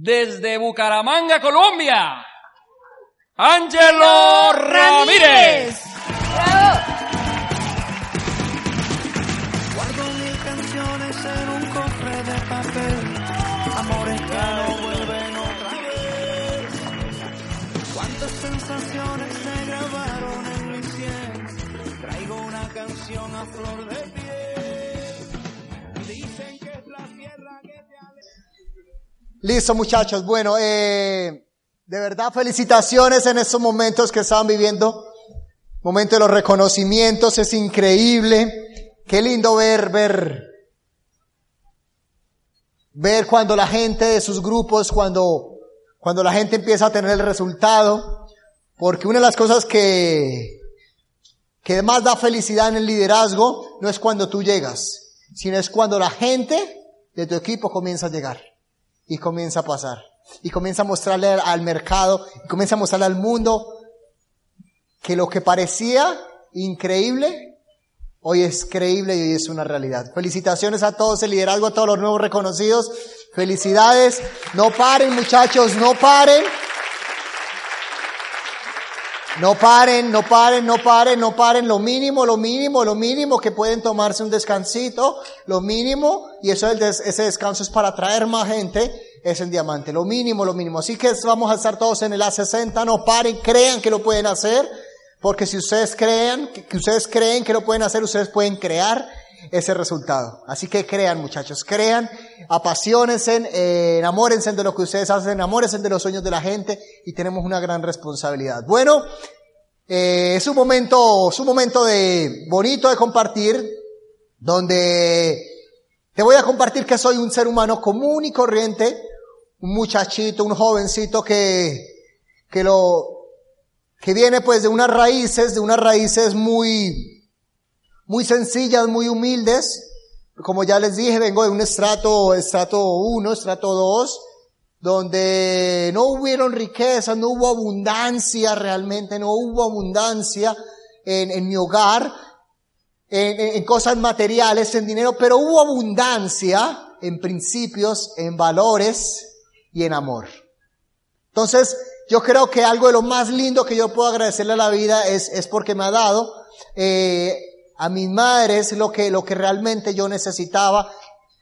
desde Bucaramanga, Colombia, Ángelo Ramírez. Listo, muchachos. Bueno, eh, de verdad, felicitaciones en estos momentos que estaban viviendo. Momento de los reconocimientos, es increíble. Qué lindo ver, ver, ver cuando la gente de sus grupos, cuando, cuando la gente empieza a tener el resultado. Porque una de las cosas que, que más da felicidad en el liderazgo no es cuando tú llegas, sino es cuando la gente de tu equipo comienza a llegar y comienza a pasar. Y comienza a mostrarle al mercado, y comienza a mostrarle al mundo que lo que parecía increíble, hoy es creíble y hoy es una realidad. Felicitaciones a todos, el liderazgo, a todos los nuevos reconocidos. Felicidades. No paren muchachos, no paren. No paren, no paren, no paren, no paren. Lo mínimo, lo mínimo, lo mínimo que pueden tomarse un descansito. Lo mínimo, y eso ese descanso es para traer más gente, es el diamante. Lo mínimo, lo mínimo. Así que vamos a estar todos en el A60. No paren, crean que lo pueden hacer. Porque si ustedes crean, que ustedes creen que lo pueden hacer, ustedes pueden crear ese resultado. Así que crean, muchachos, crean, apasionense, eh, enamórense de lo que ustedes hacen, enamórense de los sueños de la gente y tenemos una gran responsabilidad. Bueno, eh, es un momento, es un momento de bonito de compartir, donde te voy a compartir que soy un ser humano común y corriente, un muchachito, un jovencito que, que lo, que viene pues de unas raíces, de unas raíces muy, muy sencillas, muy humildes. Como ya les dije, vengo de un estrato, estrato 1, estrato 2, donde no hubieron riqueza, no hubo abundancia realmente, no hubo abundancia en, en mi hogar, en, en, cosas materiales, en dinero, pero hubo abundancia en principios, en valores y en amor. Entonces, yo creo que algo de lo más lindo que yo puedo agradecerle a la vida es, es porque me ha dado eh, a mis madres lo que, lo que realmente yo necesitaba.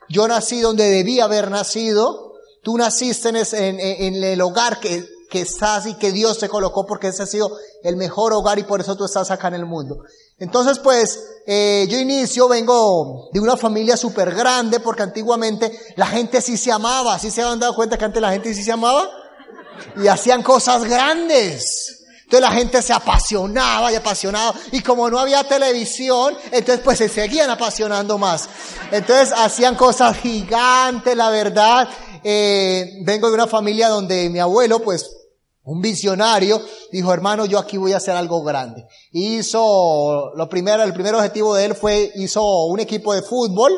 Yo nací donde debía haber nacido. Tú naciste en el hogar que, que estás y que Dios te colocó porque ese ha sido el mejor hogar y por eso tú estás acá en el mundo. Entonces pues eh, yo inicio, vengo de una familia súper grande porque antiguamente la gente sí se amaba, sí se habían dado cuenta que antes la gente sí se amaba y hacían cosas grandes. Entonces la gente se apasionaba y apasionaba. Y como no había televisión, entonces pues se seguían apasionando más. Entonces hacían cosas gigantes, la verdad. Eh, vengo de una familia donde mi abuelo, pues, un visionario, dijo, hermano, yo aquí voy a hacer algo grande. Hizo, lo primero, el primer objetivo de él fue, hizo un equipo de fútbol.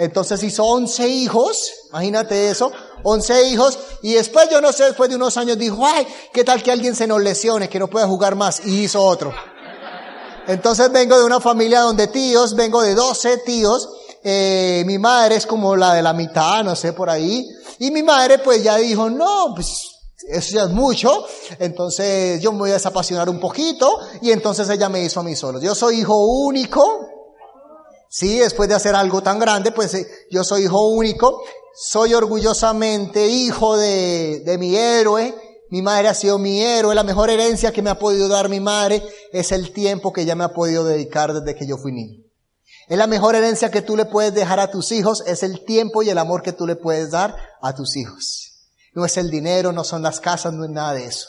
Entonces hizo 11 hijos, imagínate eso, 11 hijos, y después, yo no sé, después de unos años dijo, ay, ¿qué tal que alguien se nos lesione, que no pueda jugar más? Y hizo otro. Entonces vengo de una familia donde tíos, vengo de 12 tíos, eh, mi madre es como la de la mitad, no sé, por ahí, y mi madre pues ya dijo, no, pues eso ya es mucho, entonces yo me voy a desapasionar un poquito, y entonces ella me hizo a mí solo. Yo soy hijo único, sí, después de hacer algo tan grande, pues eh, yo soy hijo único, soy orgullosamente hijo de, de mi héroe. Mi madre ha sido mi héroe. La mejor herencia que me ha podido dar mi madre es el tiempo que ella me ha podido dedicar desde que yo fui niño. Es la mejor herencia que tú le puedes dejar a tus hijos, es el tiempo y el amor que tú le puedes dar a tus hijos. No es el dinero, no son las casas, no es nada de eso.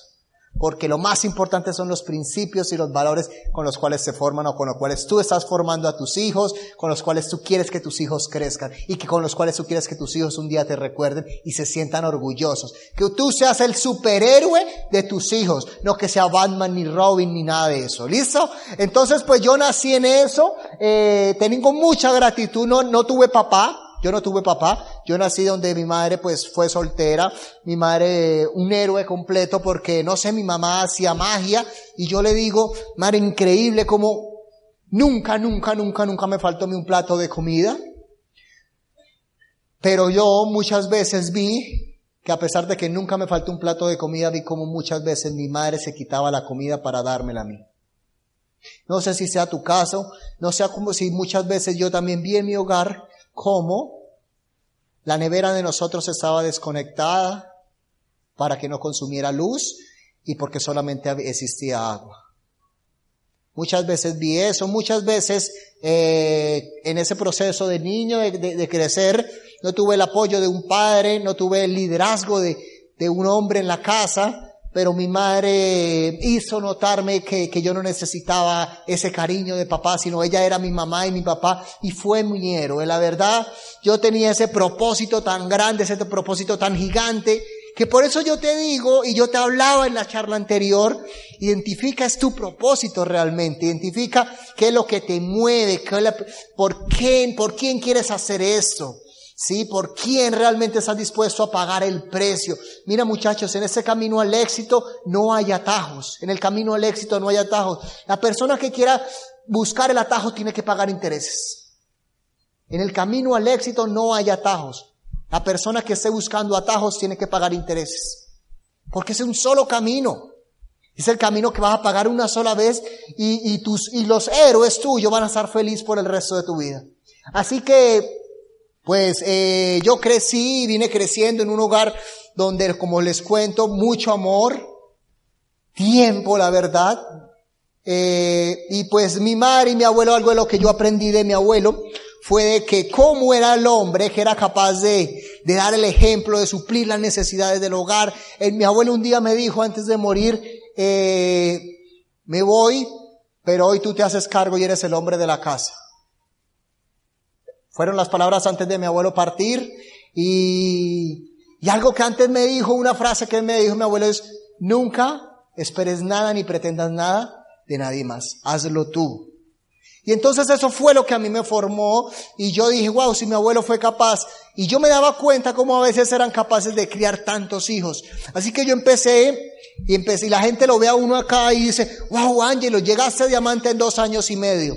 Porque lo más importante son los principios y los valores con los cuales se forman o con los cuales tú estás formando a tus hijos, con los cuales tú quieres que tus hijos crezcan y que con los cuales tú quieres que tus hijos un día te recuerden y se sientan orgullosos. Que tú seas el superhéroe de tus hijos, no que sea Batman ni Robin ni nada de eso. ¿Listo? Entonces pues yo nací en eso, eh, tengo mucha gratitud, no, no tuve papá, yo no tuve papá, yo nací donde mi madre pues fue soltera, mi madre un héroe completo porque no sé, mi mamá hacía magia y yo le digo, madre, increíble como nunca, nunca, nunca, nunca me faltó un plato de comida. Pero yo muchas veces vi que a pesar de que nunca me faltó un plato de comida, vi como muchas veces mi madre se quitaba la comida para dármela a mí. No sé si sea tu caso, no sea como si muchas veces yo también vi en mi hogar cómo la nevera de nosotros estaba desconectada para que no consumiera luz y porque solamente existía agua. Muchas veces vi eso, muchas veces eh, en ese proceso de niño, de, crecer, no tuve el apoyo de un padre, no tuve el liderazgo de, de un hombre en la casa, pero mi madre hizo notarme que, que, yo no necesitaba ese cariño de papá, sino ella era mi mamá y mi papá, y fue mi. La verdad, yo tenía ese propósito tan grande, ese propósito tan gigante, que por eso yo te digo, y yo te hablaba en la charla anterior, identifica es tu propósito realmente, identifica qué es lo que te mueve, qué por quién, por quién quieres hacer esto. ¿Sí? ¿Por quién realmente estás dispuesto a pagar el precio? Mira muchachos, en ese camino al éxito no hay atajos. En el camino al éxito no hay atajos. La persona que quiera buscar el atajo tiene que pagar intereses. En el camino al éxito no hay atajos. La persona que esté buscando atajos tiene que pagar intereses. Porque es un solo camino. Es el camino que vas a pagar una sola vez y, y, tus, y los héroes tuyos van a estar felices por el resto de tu vida. Así que pues eh, yo crecí y vine creciendo en un hogar donde, como les cuento, mucho amor, tiempo, la verdad. Eh, y pues mi madre y mi abuelo, algo de lo que yo aprendí de mi abuelo, fue de que cómo era el hombre que era capaz de, de dar el ejemplo, de suplir las necesidades del hogar. Eh, mi abuelo un día me dijo antes de morir, eh, me voy, pero hoy tú te haces cargo y eres el hombre de la casa. Fueron las palabras antes de mi abuelo partir y, y algo que antes me dijo, una frase que me dijo mi abuelo es, nunca esperes nada ni pretendas nada de nadie más, hazlo tú. Y entonces eso fue lo que a mí me formó y yo dije, wow, si mi abuelo fue capaz. Y yo me daba cuenta cómo a veces eran capaces de criar tantos hijos. Así que yo empecé y empecé y la gente lo ve a uno acá y dice, wow, Ángelo, llegaste a diamante en dos años y medio.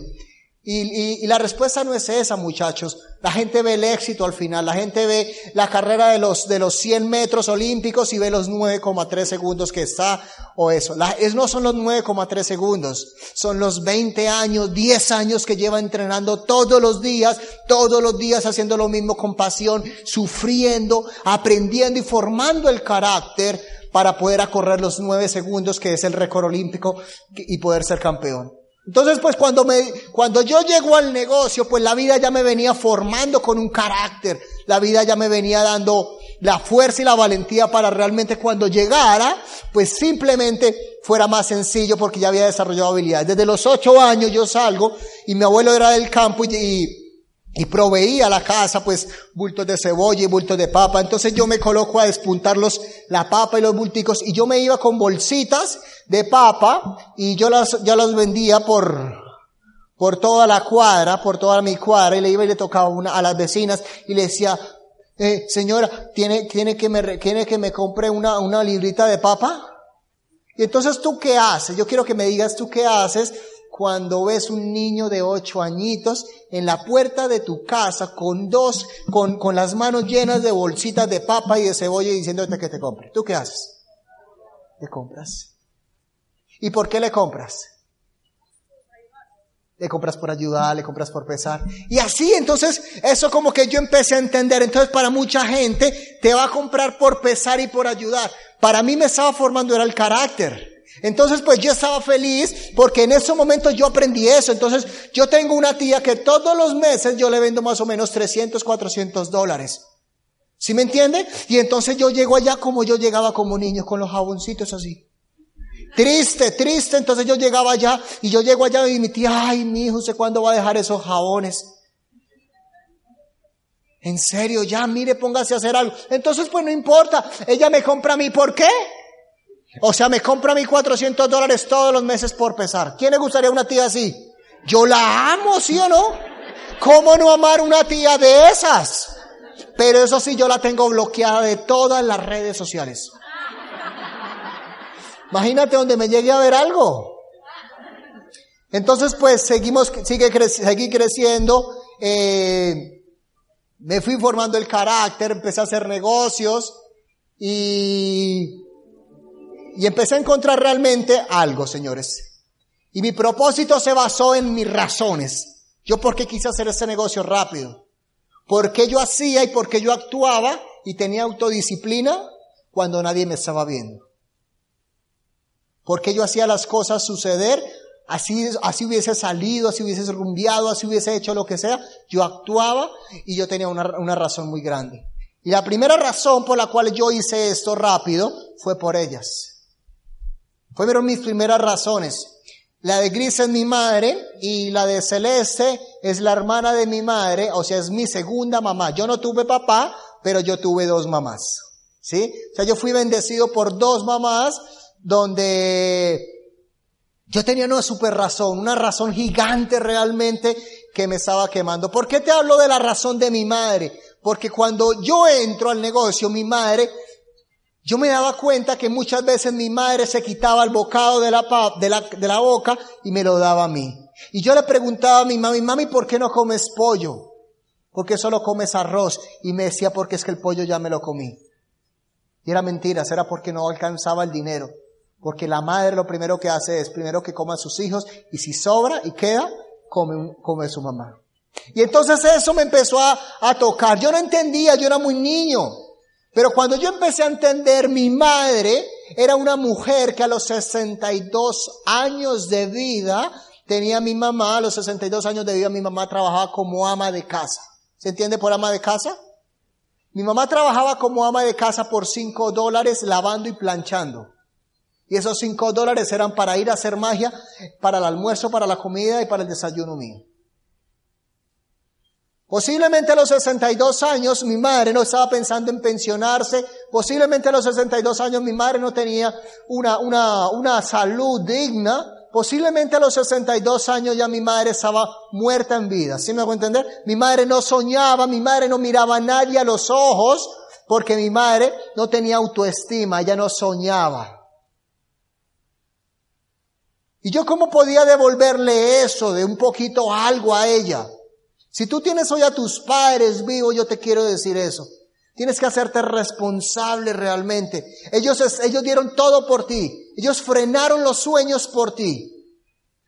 Y, y, la respuesta no es esa, muchachos. La gente ve el éxito al final. La gente ve la carrera de los, de los 100 metros olímpicos y ve los 9,3 segundos que está o eso. La, es, no son los 9,3 segundos. Son los 20 años, 10 años que lleva entrenando todos los días, todos los días haciendo lo mismo con pasión, sufriendo, aprendiendo y formando el carácter para poder acorrer los 9 segundos que es el récord olímpico y poder ser campeón. Entonces, pues cuando me, cuando yo llego al negocio, pues la vida ya me venía formando con un carácter. La vida ya me venía dando la fuerza y la valentía para realmente cuando llegara, pues simplemente fuera más sencillo porque ya había desarrollado habilidades. Desde los ocho años yo salgo y mi abuelo era del campo y, y y proveía la casa pues bultos de cebolla y bultos de papa. Entonces yo me coloco a despuntar los, la papa y los bulticos y yo me iba con bolsitas de papa y yo las, yo las vendía por, por toda la cuadra, por toda mi cuadra y le iba y le tocaba una, a las vecinas y le decía, eh, señora, ¿tiene, tiene que me, tiene que me compre una, una librita de papa? Y entonces tú qué haces? Yo quiero que me digas tú qué haces cuando ves un niño de ocho añitos en la puerta de tu casa con dos, con, con las manos llenas de bolsitas de papa y de cebolla y diciéndote que te compre. ¿Tú qué haces? Le compras. ¿Y por qué le compras? Le compras por ayudar, le compras por pesar. Y así, entonces, eso como que yo empecé a entender. Entonces, para mucha gente, te va a comprar por pesar y por ayudar. Para mí me estaba formando era el carácter. Entonces, pues yo estaba feliz porque en ese momento yo aprendí eso. Entonces, yo tengo una tía que todos los meses yo le vendo más o menos 300, 400 dólares. ¿Sí me entiende? Y entonces yo llego allá como yo llegaba como niño, con los jaboncitos así. Triste, triste. Entonces yo llegaba allá y yo llego allá y mi tía, ay, mi hijo, ¿usted cuándo va a dejar esos jabones? En serio, ya, mire, póngase a hacer algo. Entonces, pues no importa. Ella me compra a mí, ¿por qué? O sea, me compra mí 400 dólares todos los meses por pesar. ¿Quién le gustaría una tía así? Yo la amo, ¿sí o no? ¿Cómo no amar una tía de esas? Pero eso sí, yo la tengo bloqueada de todas las redes sociales. Imagínate donde me llegue a ver algo. Entonces, pues seguimos, sigue seguí creciendo. Eh, me fui formando el carácter, empecé a hacer negocios y, y empecé a encontrar realmente algo, señores. Y mi propósito se basó en mis razones. Yo por qué quise hacer ese negocio rápido. ¿Por qué yo hacía y por qué yo actuaba y tenía autodisciplina cuando nadie me estaba viendo? Porque yo hacía las cosas suceder, así, así hubiese salido, así hubiese rumbeado, así hubiese hecho lo que sea, yo actuaba y yo tenía una, una razón muy grande. Y la primera razón por la cual yo hice esto rápido fue por ellas. Fueron mis primeras razones. La de Gris es mi madre y la de Celeste es la hermana de mi madre, o sea, es mi segunda mamá. Yo no tuve papá, pero yo tuve dos mamás. ¿Sí? O sea, yo fui bendecido por dos mamás donde yo tenía una super razón, una razón gigante realmente que me estaba quemando. ¿Por qué te hablo de la razón de mi madre? Porque cuando yo entro al negocio, mi madre, yo me daba cuenta que muchas veces mi madre se quitaba el bocado de la, de la, de la boca y me lo daba a mí. Y yo le preguntaba a mi mami, mami, ¿por qué no comes pollo? ¿Por qué solo comes arroz? Y me decía, porque es que el pollo ya me lo comí. Y era mentira, era porque no alcanzaba el dinero. Porque la madre lo primero que hace es primero que coma a sus hijos y si sobra y queda, come, come su mamá. Y entonces eso me empezó a, a tocar. Yo no entendía, yo era muy niño. Pero cuando yo empecé a entender, mi madre era una mujer que a los 62 años de vida tenía mi mamá, a los 62 años de vida mi mamá trabajaba como ama de casa. ¿Se entiende por ama de casa? Mi mamá trabajaba como ama de casa por 5 dólares lavando y planchando. Y esos cinco dólares eran para ir a hacer magia, para el almuerzo, para la comida y para el desayuno mío. Posiblemente a los 62 años mi madre no estaba pensando en pensionarse. Posiblemente a los 62 años mi madre no tenía una, una, una salud digna. Posiblemente a los 62 años ya mi madre estaba muerta en vida. ¿Sí me hago entender? Mi madre no soñaba, mi madre no miraba a nadie a los ojos porque mi madre no tenía autoestima, ella no soñaba. ¿Y yo cómo podía devolverle eso de un poquito algo a ella? Si tú tienes hoy a tus padres vivos, yo te quiero decir eso. Tienes que hacerte responsable realmente. Ellos, ellos dieron todo por ti. Ellos frenaron los sueños por ti.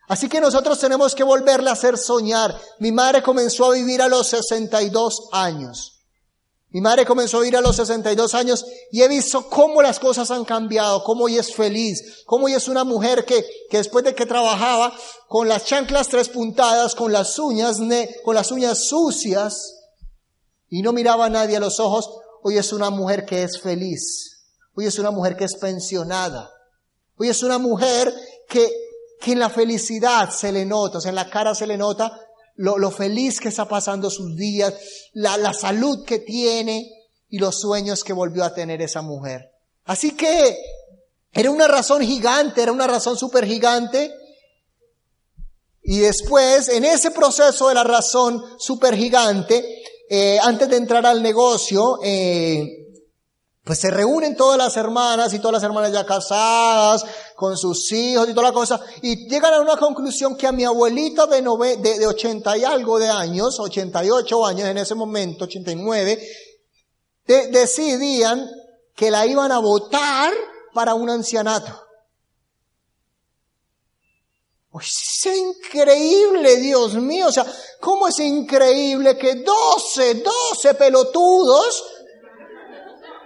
Así que nosotros tenemos que volverle a hacer soñar. Mi madre comenzó a vivir a los 62 años. Mi madre comenzó a ir a los 62 años y he visto cómo las cosas han cambiado, cómo ella es feliz, cómo ella es una mujer que, que después de que trabajaba con las chanclas tres puntadas, con las uñas, con las uñas sucias y no miraba a nadie a los ojos, hoy es una mujer que es feliz. Hoy es una mujer que es pensionada. Hoy es una mujer que, que en la felicidad se le nota, o sea, en la cara se le nota lo, feliz que está pasando sus días, la, la salud que tiene y los sueños que volvió a tener esa mujer. Así que era una razón gigante, era una razón súper gigante. Y después, en ese proceso de la razón súper gigante, eh, antes de entrar al negocio, eh, pues se reúnen todas las hermanas y todas las hermanas ya casadas, con sus hijos y toda la cosa, y llegan a una conclusión que a mi abuelita de, nove, de, de 80 y algo de años, 88 años en ese momento, 89, de, decidían que la iban a votar para un ancianato. es increíble, Dios mío. O sea, ¿cómo es increíble que 12, 12 pelotudos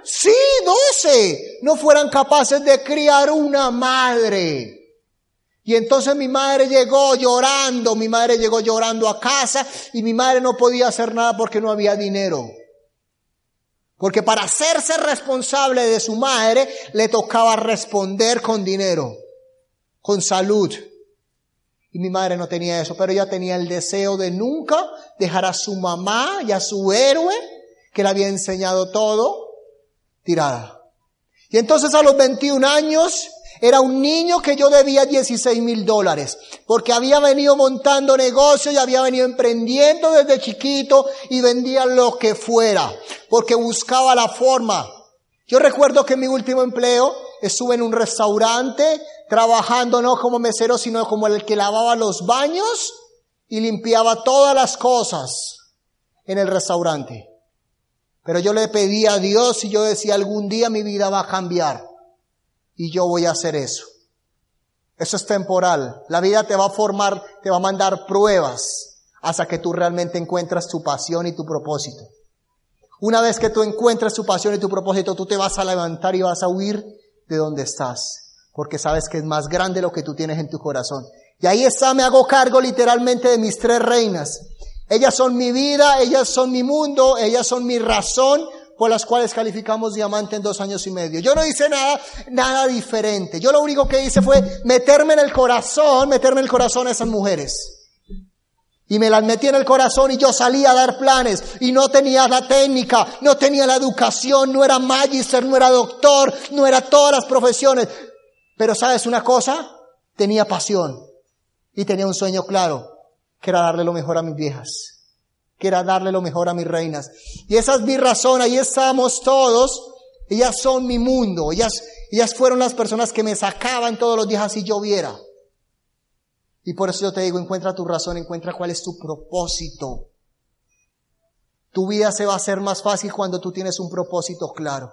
Sí, doce. No fueran capaces de criar una madre. Y entonces mi madre llegó llorando, mi madre llegó llorando a casa y mi madre no podía hacer nada porque no había dinero. Porque para hacerse responsable de su madre le tocaba responder con dinero. con salud. Y mi madre no tenía eso, pero ella tenía el deseo de nunca dejar a su mamá y a su héroe, que le había enseñado todo, tirada. Y entonces a los 21 años era un niño que yo debía 16 mil dólares, porque había venido montando negocios y había venido emprendiendo desde chiquito y vendía lo que fuera, porque buscaba la forma. Yo recuerdo que mi último empleo estuve en un restaurante trabajando no como mesero, sino como el que lavaba los baños y limpiaba todas las cosas en el restaurante. Pero yo le pedí a Dios y yo decía, algún día mi vida va a cambiar y yo voy a hacer eso. Eso es temporal. La vida te va a formar, te va a mandar pruebas hasta que tú realmente encuentras tu pasión y tu propósito. Una vez que tú encuentres tu pasión y tu propósito, tú te vas a levantar y vas a huir de donde estás, porque sabes que es más grande lo que tú tienes en tu corazón. Y ahí está, me hago cargo literalmente de mis tres reinas. Ellas son mi vida, ellas son mi mundo, ellas son mi razón, por las cuales calificamos diamante en dos años y medio. Yo no hice nada, nada diferente. Yo lo único que hice fue meterme en el corazón, meterme en el corazón a esas mujeres. Y me las metí en el corazón y yo salí a dar planes y no tenía la técnica, no tenía la educación, no era magister, no era doctor, no era todas las profesiones. Pero sabes una cosa, tenía pasión y tenía un sueño claro, que darle lo mejor a mis viejas que era darle lo mejor a mis reinas. Y esa es mi razón, ahí estamos todos. Ellas son mi mundo, ellas, ellas fueron las personas que me sacaban todos los días así lloviera. Y por eso yo te digo, encuentra tu razón, encuentra cuál es tu propósito. Tu vida se va a hacer más fácil cuando tú tienes un propósito claro,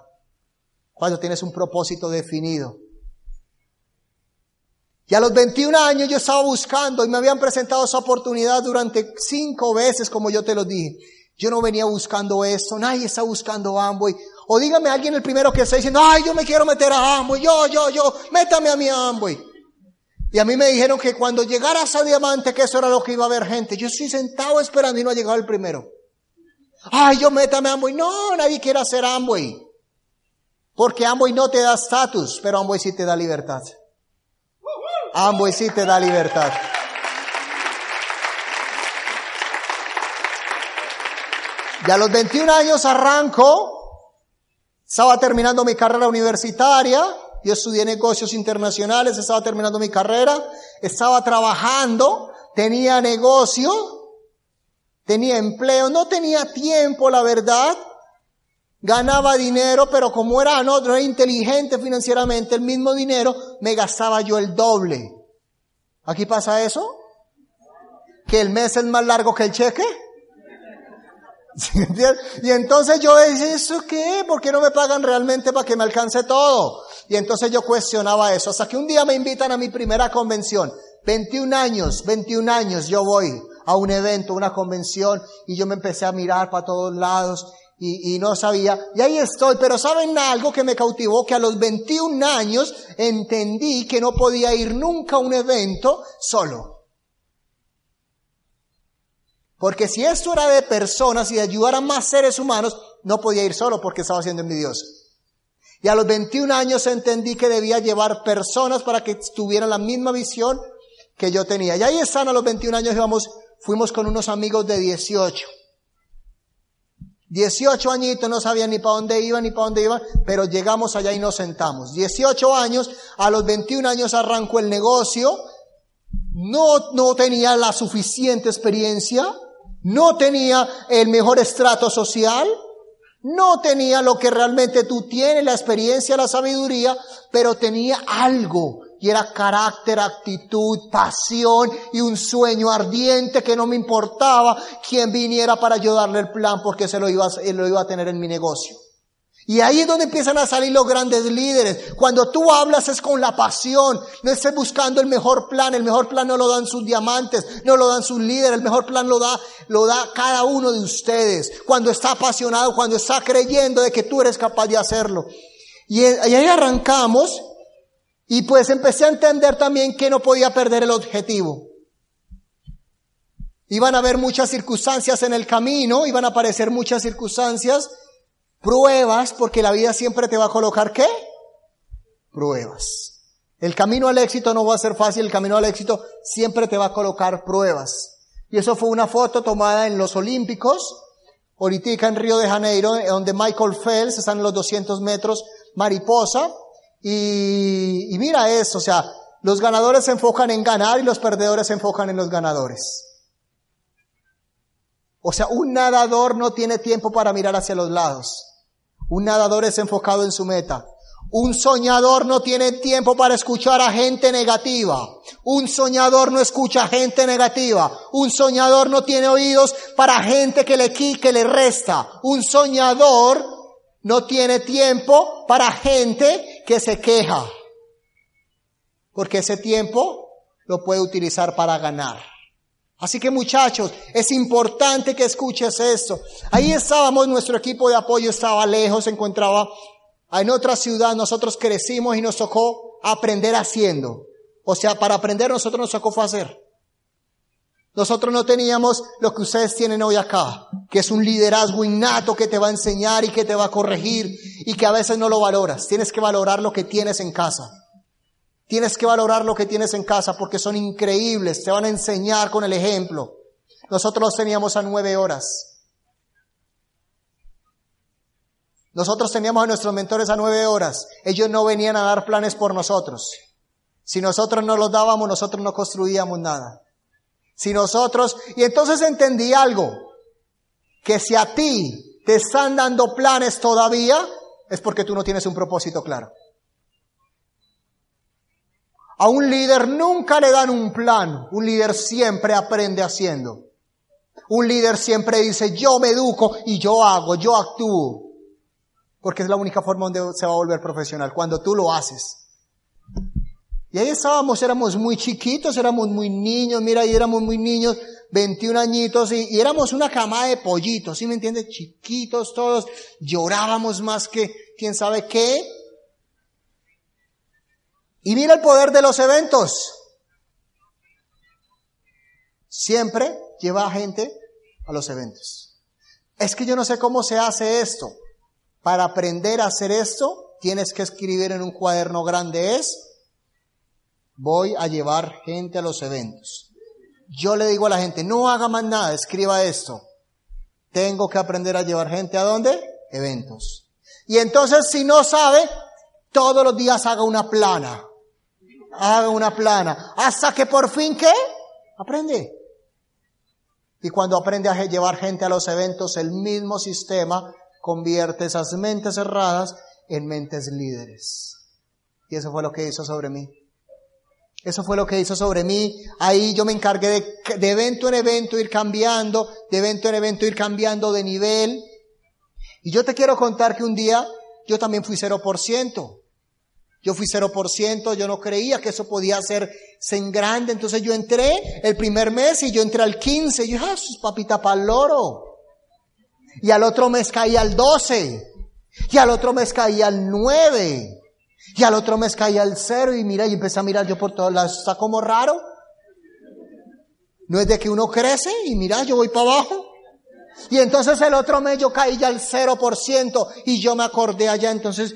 cuando tienes un propósito definido. Y a los 21 años yo estaba buscando y me habían presentado esa oportunidad durante cinco veces, como yo te lo dije. Yo no venía buscando esto, nadie está buscando Amway. O dígame alguien el primero que está diciendo, ay, yo me quiero meter a Amway, yo, yo, yo, métame a mi Amway. Y a mí me dijeron que cuando llegara a diamante, que eso era lo que iba a haber gente. Yo estoy sentado esperando y no ha llegado el primero. Ay, yo métame a Amway. No, nadie quiere hacer Amway. Porque Amway no te da estatus, pero Amway sí te da libertad. Amway sí te da libertad. Y a los 21 años arranco, estaba terminando mi carrera universitaria, yo estudié negocios internacionales, estaba terminando mi carrera, estaba trabajando, tenía negocio, tenía empleo, no tenía tiempo, la verdad, ganaba dinero, pero como era no, era inteligente financieramente, el mismo dinero me gastaba yo el doble. ¿Aquí pasa eso? ¿Que el mes es más largo que el cheque? y entonces yo decía, ¿eso qué? ¿Por qué no me pagan realmente para que me alcance todo? Y entonces yo cuestionaba eso, hasta que un día me invitan a mi primera convención. 21 años, 21 años yo voy a un evento, una convención, y yo me empecé a mirar para todos lados, y, no sabía. Y ahí estoy, pero ¿saben algo que me cautivó? Que a los 21 años entendí que no podía ir nunca a un evento solo. Porque si esto era de personas y de ayudar a más seres humanos, no podía ir solo porque estaba siendo envidioso. Y a los 21 años entendí que debía llevar personas para que tuvieran la misma visión que yo tenía. Y ahí están a los 21 años íbamos, fuimos con unos amigos de 18. 18 añitos, no sabía ni para dónde iba ni para dónde iba, pero llegamos allá y nos sentamos. 18 años, a los 21 años arrancó el negocio, no, no tenía la suficiente experiencia, no tenía el mejor estrato social, no tenía lo que realmente tú tienes, la experiencia, la sabiduría, pero tenía algo y era carácter, actitud, pasión y un sueño ardiente que no me importaba quién viniera para ayudarle el plan porque se lo iba, lo iba a tener en mi negocio. Y ahí es donde empiezan a salir los grandes líderes. Cuando tú hablas es con la pasión. No estés buscando el mejor plan. El mejor plan no lo dan sus diamantes, no lo dan sus líderes. El mejor plan lo da, lo da cada uno de ustedes. Cuando está apasionado, cuando está creyendo de que tú eres capaz de hacerlo. Y ahí arrancamos y pues empecé a entender también que no podía perder el objetivo. Iban a haber muchas circunstancias en el camino, iban a aparecer muchas circunstancias, pruebas, porque la vida siempre te va a colocar qué? Pruebas. El camino al éxito no va a ser fácil, el camino al éxito siempre te va a colocar pruebas. Y eso fue una foto tomada en los Olímpicos, ahorita en Río de Janeiro, donde Michael Phelps está en los 200 metros, mariposa, y, mira eso, o sea, los ganadores se enfocan en ganar y los perdedores se enfocan en los ganadores. O sea, un nadador no tiene tiempo para mirar hacia los lados. Un nadador es enfocado en su meta. Un soñador no tiene tiempo para escuchar a gente negativa. Un soñador no escucha gente negativa. Un soñador no tiene oídos para gente que le que le resta. Un soñador no tiene tiempo para gente que se queja. Porque ese tiempo lo puede utilizar para ganar. Así que muchachos, es importante que escuches esto. Ahí estábamos, nuestro equipo de apoyo estaba lejos, se encontraba en otra ciudad, nosotros crecimos y nos tocó aprender haciendo. O sea, para aprender nosotros nos tocó hacer. Nosotros no teníamos lo que ustedes tienen hoy acá, que es un liderazgo innato que te va a enseñar y que te va a corregir y que a veces no lo valoras. Tienes que valorar lo que tienes en casa. Tienes que valorar lo que tienes en casa porque son increíbles, te van a enseñar con el ejemplo. Nosotros los teníamos a nueve horas. Nosotros teníamos a nuestros mentores a nueve horas. Ellos no venían a dar planes por nosotros. Si nosotros no los dábamos, nosotros no construíamos nada. Si nosotros, y entonces entendí algo, que si a ti te están dando planes todavía, es porque tú no tienes un propósito claro. A un líder nunca le dan un plan, un líder siempre aprende haciendo. Un líder siempre dice, yo me educo y yo hago, yo actúo. Porque es la única forma donde se va a volver profesional, cuando tú lo haces. Y ahí estábamos, éramos muy chiquitos, éramos muy niños, mira, ahí éramos muy niños, 21 añitos, y, éramos una camada de pollitos, ¿sí me entiendes? Chiquitos todos, llorábamos más que quién sabe qué, y mira el poder de los eventos. Siempre lleva gente a los eventos. Es que yo no sé cómo se hace esto. Para aprender a hacer esto, tienes que escribir en un cuaderno grande es, voy a llevar gente a los eventos. Yo le digo a la gente, no haga más nada, escriba esto. Tengo que aprender a llevar gente a dónde? Eventos. Y entonces si no sabe, todos los días haga una plana haga una plana, hasta que por fin, ¿qué? Aprende. Y cuando aprende a llevar gente a los eventos, el mismo sistema convierte esas mentes cerradas en mentes líderes. Y eso fue lo que hizo sobre mí. Eso fue lo que hizo sobre mí. Ahí yo me encargué de, evento en evento ir cambiando, de evento en evento ir cambiando de nivel. Y yo te quiero contar que un día yo también fui 0%. Yo fui 0%, yo no creía que eso podía hacerse en grande. Entonces yo entré el primer mes y yo entré al 15. Y yo ah, sus papita para el loro. Y al otro mes caí al 12. Y al otro mes caí al 9. Y al otro mes caí al 0. Y mira, y empecé a mirar yo por todas las, está como raro. No es de que uno crece y mira, yo voy para abajo. Y entonces el otro mes yo caí ya al 0% y yo me acordé allá. Entonces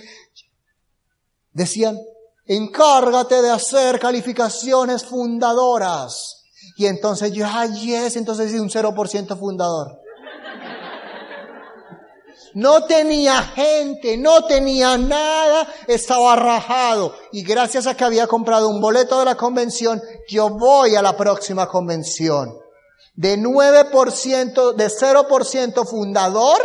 Decían, encárgate de hacer calificaciones fundadoras. Y entonces yo, ay, es, entonces sí, un 0% fundador. No tenía gente, no tenía nada, estaba rajado. Y gracias a que había comprado un boleto de la convención, yo voy a la próxima convención. De 9%, de 0% fundador,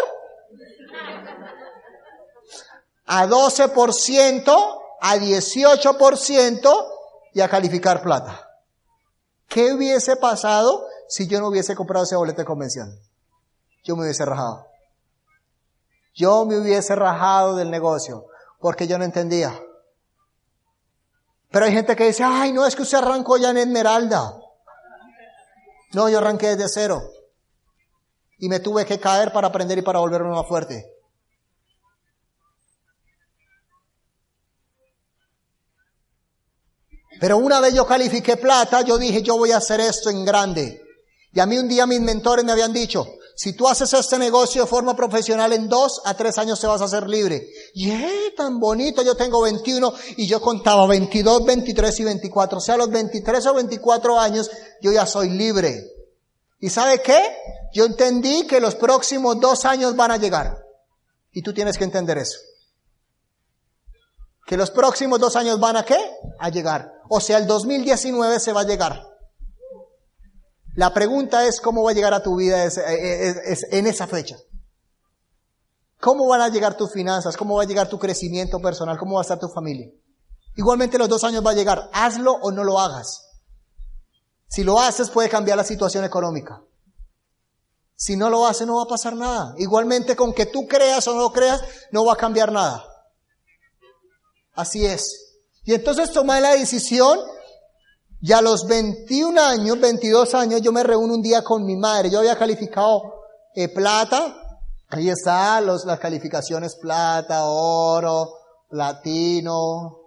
a 12%, a 18% y a calificar plata. ¿Qué hubiese pasado si yo no hubiese comprado ese boleto de convención? Yo me hubiese rajado. Yo me hubiese rajado del negocio porque yo no entendía. Pero hay gente que dice, ay, no, es que usted arrancó ya en Esmeralda. No, yo arranqué desde cero. Y me tuve que caer para aprender y para volverme más fuerte. Pero una vez yo califiqué plata, yo dije, yo voy a hacer esto en grande. Y a mí un día mis mentores me habían dicho, si tú haces este negocio de forma profesional en dos a tres años te vas a hacer libre. Y eh, tan bonito, yo tengo 21 y yo contaba 22, 23 y 24. O sea, a los 23 o 24 años yo ya soy libre. ¿Y sabe qué? Yo entendí que los próximos dos años van a llegar. Y tú tienes que entender eso. Que los próximos dos años van a qué? A llegar. O sea, el 2019 se va a llegar. La pregunta es cómo va a llegar a tu vida en esa fecha. ¿Cómo van a llegar tus finanzas? ¿Cómo va a llegar tu crecimiento personal? ¿Cómo va a estar tu familia? Igualmente los dos años va a llegar. Hazlo o no lo hagas. Si lo haces puede cambiar la situación económica. Si no lo haces no va a pasar nada. Igualmente con que tú creas o no creas no va a cambiar nada. Así es. Y entonces tomé la decisión y a los 21 años, 22 años, yo me reúno un día con mi madre. Yo había calificado eh, plata, Ahí están los, las calificaciones plata, oro, platino.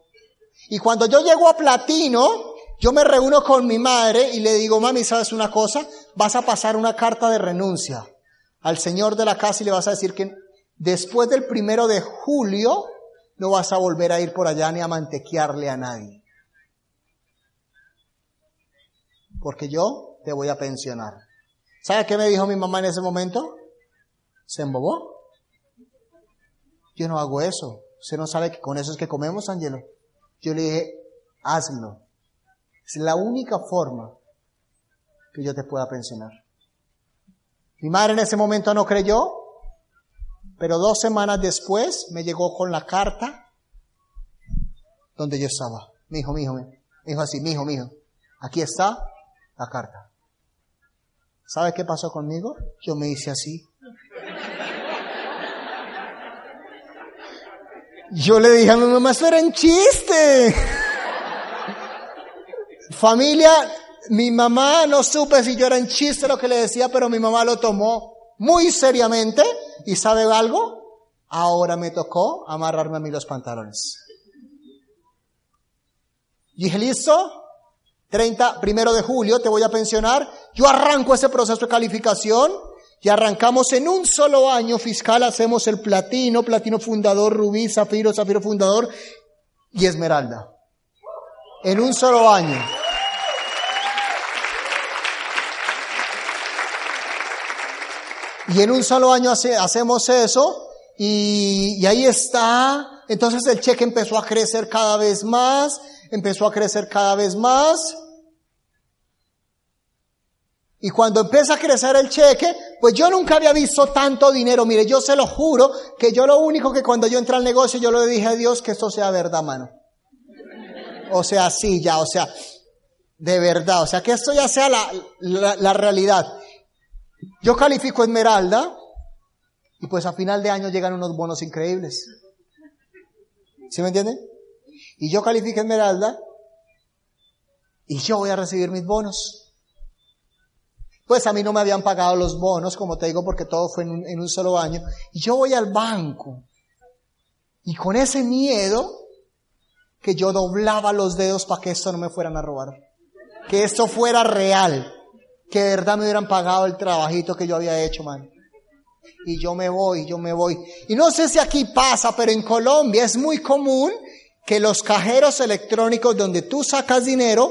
Y cuando yo llego a platino, yo me reúno con mi madre y le digo, mami, ¿sabes una cosa? Vas a pasar una carta de renuncia al señor de la casa y le vas a decir que después del primero de julio no vas a volver a ir por allá ni a mantequearle a nadie. Porque yo te voy a pensionar. ¿Sabe qué me dijo mi mamá en ese momento? ¿Se embobó? Yo no hago eso. Usted no sabe que con eso es que comemos, Angelo. Yo le dije, hazlo. Es la única forma que yo te pueda pensionar. Mi madre en ese momento no creyó, pero dos semanas después me llegó con la carta donde yo estaba. Mi hijo, mi hijo, mi hijo así, mi hijo, mi hijo. Aquí está la carta. ¿Sabe qué pasó conmigo? Yo me hice así. Yo le dije a mi mamá, eso era en chiste. Familia, mi mamá no supe si yo era en chiste lo que le decía, pero mi mamá lo tomó muy seriamente. ¿Y sabe algo? Ahora me tocó amarrarme a mí los pantalones. dije, listo, 30, primero de julio te voy a pensionar. Yo arranco ese proceso de calificación y arrancamos en un solo año fiscal, hacemos el platino, platino fundador, rubí, zafiro, zafiro fundador y esmeralda. En un solo año. Y en un solo año hacemos eso y, y ahí está. Entonces el cheque empezó a crecer cada vez más, empezó a crecer cada vez más. Y cuando empieza a crecer el cheque, pues yo nunca había visto tanto dinero. Mire, yo se lo juro que yo lo único que cuando yo entré al negocio, yo le dije a Dios que esto sea verdad, mano. O sea, sí, ya, o sea, de verdad, o sea, que esto ya sea la, la, realidad. Yo califico Esmeralda y pues a final de año llegan unos bonos increíbles. ¿Sí me entienden? Y yo califico Esmeralda y yo voy a recibir mis bonos. Pues a mí no me habían pagado los bonos, como te digo, porque todo fue en un, solo año. Y yo voy al banco. Y con ese miedo, que yo doblaba los dedos para que esto no me fueran a robar. Que esto fuera real. Que de verdad me hubieran pagado el trabajito que yo había hecho, man. Y yo me voy, yo me voy. Y no sé si aquí pasa, pero en Colombia es muy común que los cajeros electrónicos donde tú sacas dinero,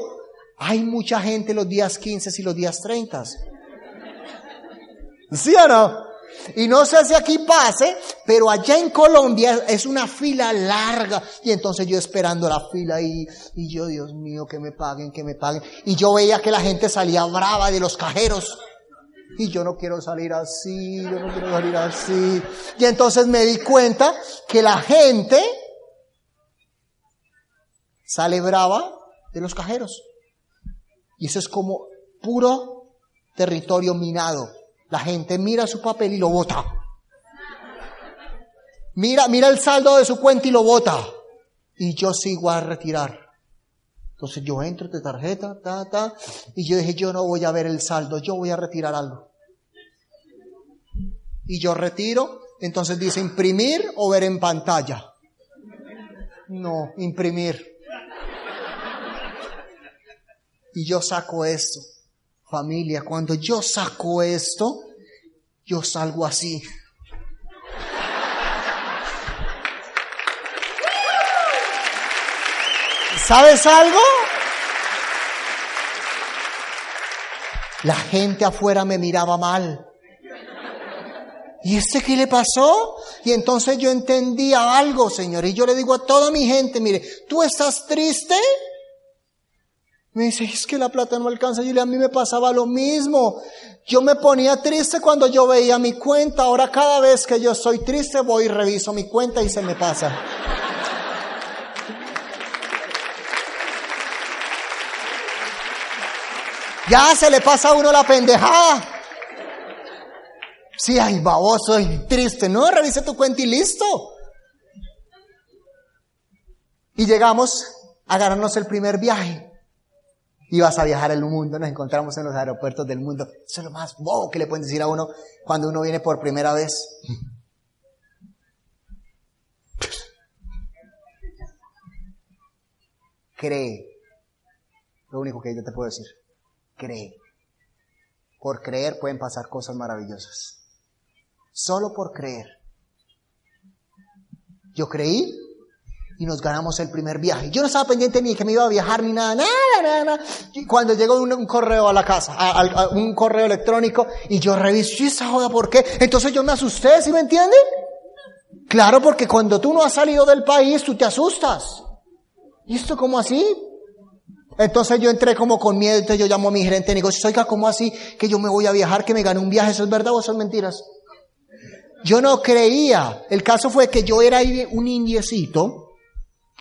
hay mucha gente los días 15 y los días 30. ¿Sí o no? Y no sé si aquí pase, pero allá en Colombia es una fila larga. Y entonces yo esperando la fila ahí, y yo, Dios mío, que me paguen, que me paguen. Y yo veía que la gente salía brava de los cajeros. Y yo no quiero salir así, yo no quiero salir así. Y entonces me di cuenta que la gente sale brava de los cajeros. Y eso es como puro territorio minado. La gente mira su papel y lo bota. Mira, mira el saldo de su cuenta y lo bota. Y yo sigo a retirar. Entonces yo entro de tarjeta, ta, ta, y yo dije, yo no voy a ver el saldo, yo voy a retirar algo. Y yo retiro, entonces dice imprimir o ver en pantalla. No, imprimir. y yo saco esto. Familia, cuando yo saco esto, yo salgo así. ¿Sabes algo? La gente afuera me miraba mal. ¿Y este qué le pasó? Y entonces yo entendía algo, Señor. Y yo le digo a toda mi gente, mire, tú estás triste, me dice, es que la plata no alcanza. Y a mí me pasaba lo mismo. Yo me ponía triste cuando yo veía mi cuenta. Ahora cada vez que yo estoy triste voy y reviso mi cuenta y se me pasa. Ya se le pasa a uno la pendejada. Sí, ay, baboso y triste. No, revise tu cuenta y listo. Y llegamos a ganarnos el primer viaje. Y vas a viajar el mundo, nos encontramos en los aeropuertos del mundo. Eso es lo más bobo que le pueden decir a uno cuando uno viene por primera vez. Cree. Lo único que yo te puedo decir cree. Por creer pueden pasar cosas maravillosas. Solo por creer. Yo creí y nos ganamos el primer viaje. Yo no estaba pendiente ni que me iba a viajar ni nada, nada, nada. nada. Y cuando llegó un, correo a la casa, a, un correo electrónico, y yo revisé esa joda, ¿por qué? Entonces yo me asusté, ¿sí me entiende? Claro, porque cuando tú no has salido del país, tú te asustas. ¿Y esto cómo así? Entonces yo entré como con miedo, entonces yo llamo a mi gerente de negocios, oiga, ¿cómo así que yo me voy a viajar, que me gané un viaje? ¿Eso es verdad o son mentiras? Yo no creía. El caso fue que yo era un indiecito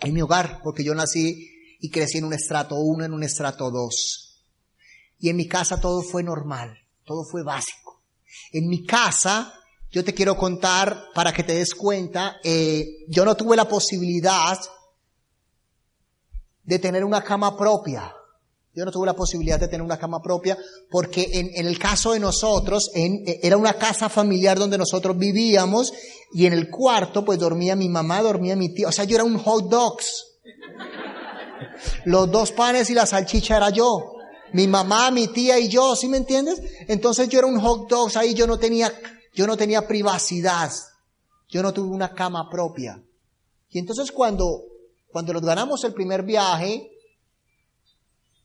en mi hogar, porque yo nací y crecí en un estrato 1, en un estrato 2. Y en mi casa todo fue normal, todo fue básico. En mi casa, yo te quiero contar para que te des cuenta, eh, yo no tuve la posibilidad de tener una cama propia. Yo no tuve la posibilidad de tener una cama propia porque en, el caso de nosotros e, era una casa familiar donde nosotros vivíamos y en el cuarto pues dormía mi mamá, dormía mi tía. O sea, yo era un hot dogs. Los dos panes y la salchicha era yo. Mi mamá, mi tía y yo, ¿sí me entiendes? Entonces yo era un hot dogs ahí, yo no tenía, yo no tenía privacidad. Yo no tuve una cama propia. Y entonces cuando cuando nos ganamos el primer viaje,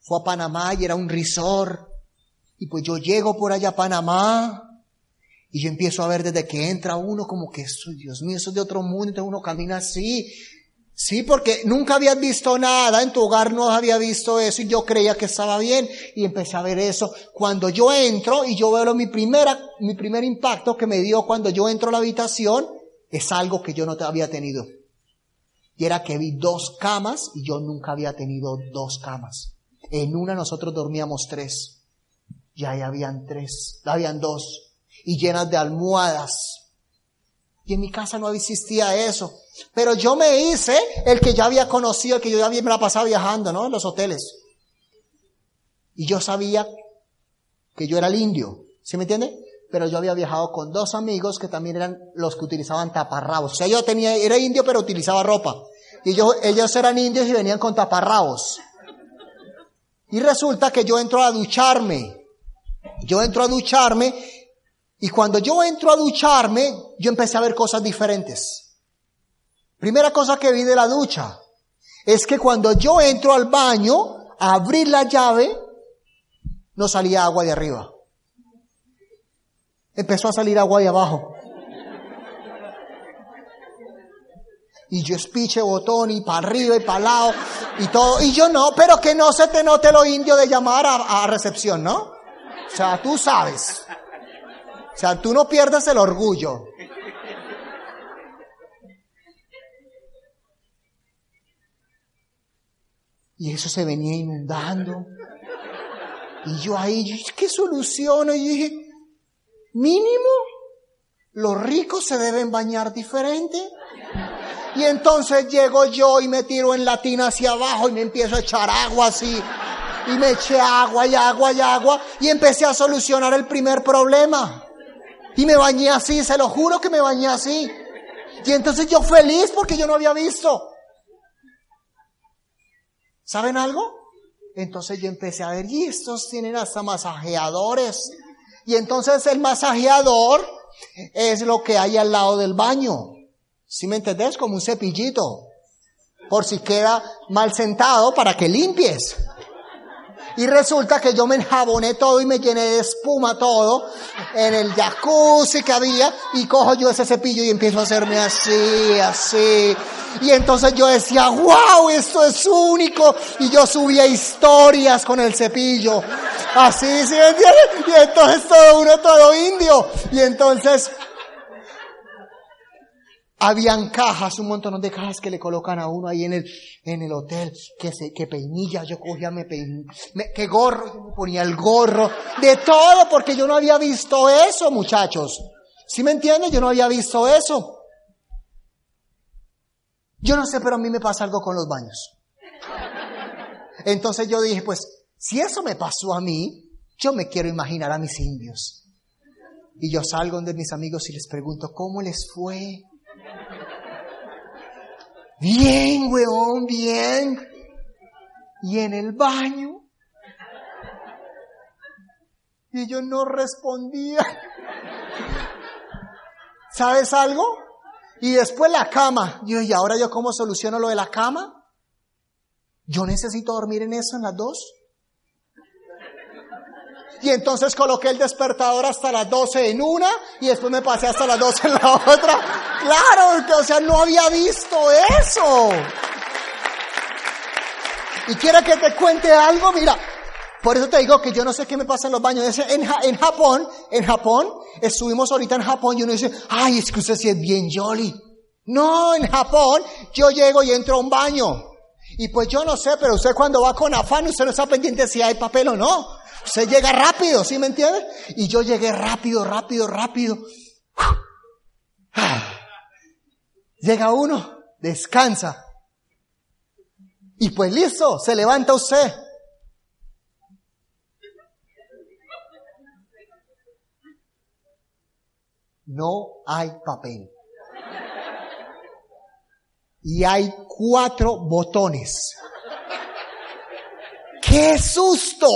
fue a Panamá y era un resort. Y pues yo llego por allá a Panamá y yo empiezo a ver desde que entra uno como que eso, Dios mío, eso es de otro mundo, entonces uno camina así. Sí, porque nunca habías visto nada, en tu hogar no había visto eso y yo creía que estaba bien y empecé a ver eso. Cuando yo entro y yo veo mi primera, mi primer impacto que me dio cuando yo entro a la habitación, es algo que yo no había tenido. Y era que vi dos camas y yo nunca había tenido dos camas. En una nosotros dormíamos tres. Y ahí habían tres, habían dos. Y llenas de almohadas. Y en mi casa no existía eso. Pero yo me hice el que ya había conocido, el que yo ya me la pasaba viajando, ¿no? En los hoteles. Y yo sabía que yo era el indio. ¿Sí me entiende? Pero yo había viajado con dos amigos que también eran los que utilizaban taparrabos. O sea, yo tenía, era indio pero utilizaba ropa. Y ellos eran indios y venían con taparrabos. Y resulta que yo entro a ducharme. Yo entro a ducharme y cuando yo entro a ducharme, yo empecé a ver cosas diferentes. Primera cosa que vi de la ducha es que cuando yo entro al baño a abrir la llave, no salía agua de arriba. Empezó a salir agua de abajo. Y yo espiche botón y para arriba y para lado y todo. Y yo no, pero que no se te note lo indio de llamar a, recepción, ¿no? O sea, tú sabes. O sea, tú no pierdas el orgullo. Y eso se venía inundando. Y yo ahí, ¿qué soluciono? Y dije, mínimo, los ricos se deben bañar diferente. Y entonces llego yo y me tiro en la tina hacia abajo y me empiezo a echar agua así. Y me eché agua y agua y agua y empecé a solucionar el primer problema. Y me bañé así, se lo juro que me bañé así. Y entonces yo feliz porque yo no había visto. ¿Saben algo? Entonces yo empecé a ver, y estos tienen hasta masajeadores. Y entonces el masajeador es lo que hay al lado del baño. Si me entendés? Como un cepillito. Por si queda, mal sentado para que limpies. Y resulta que yo me enjaboné todo y me llené de espuma todo en el jacuzzi que había y cojo yo ese cepillo y empiezo a hacerme así, así. Y entonces yo decía, wow, esto es único. Y yo subía historias con el cepillo. Así, ¿sí me entiendes? Y entonces todo uno, todo indio. Y entonces habían cajas, un montón de cajas que le colocan a uno ahí en el, en el hotel, que se, que peinilla, yo cogía, me pein, me, que gorro, yo me ponía el gorro, de todo, porque yo no había visto eso, muchachos. ¿Sí me entienden? Yo no había visto eso. Yo no sé, pero a mí me pasa algo con los baños. Entonces yo dije, pues, si eso me pasó a mí, yo me quiero imaginar a mis indios. Y yo salgo de mis amigos y les pregunto, ¿cómo les fue? Bien, weón, bien. Y en el baño. Y ellos no respondían. ¿Sabes algo? Y después la cama. Yo, ¿y ahora yo cómo soluciono lo de la cama? Yo necesito dormir en eso, en las dos. Y entonces coloqué el despertador hasta las 12 en una y después me pasé hasta las 12 en la otra. Claro, o sea, no había visto eso. Y quiero que te cuente algo, mira, por eso te digo que yo no sé qué me pasa en los baños. En, en Japón, en Japón, estuvimos ahorita en Japón y uno dice, ay, es que usted sí es bien jolly. No, en Japón yo llego y entro a un baño. Y pues yo no sé, pero usted cuando va con afán, usted no está pendiente si hay papel o no. Usted llega rápido, ¿sí me entiende? Y yo llegué rápido, rápido, rápido. Llega uno, descansa. Y pues listo, se levanta usted. No hay papel. Y hay cuatro botones. ¡Qué susto!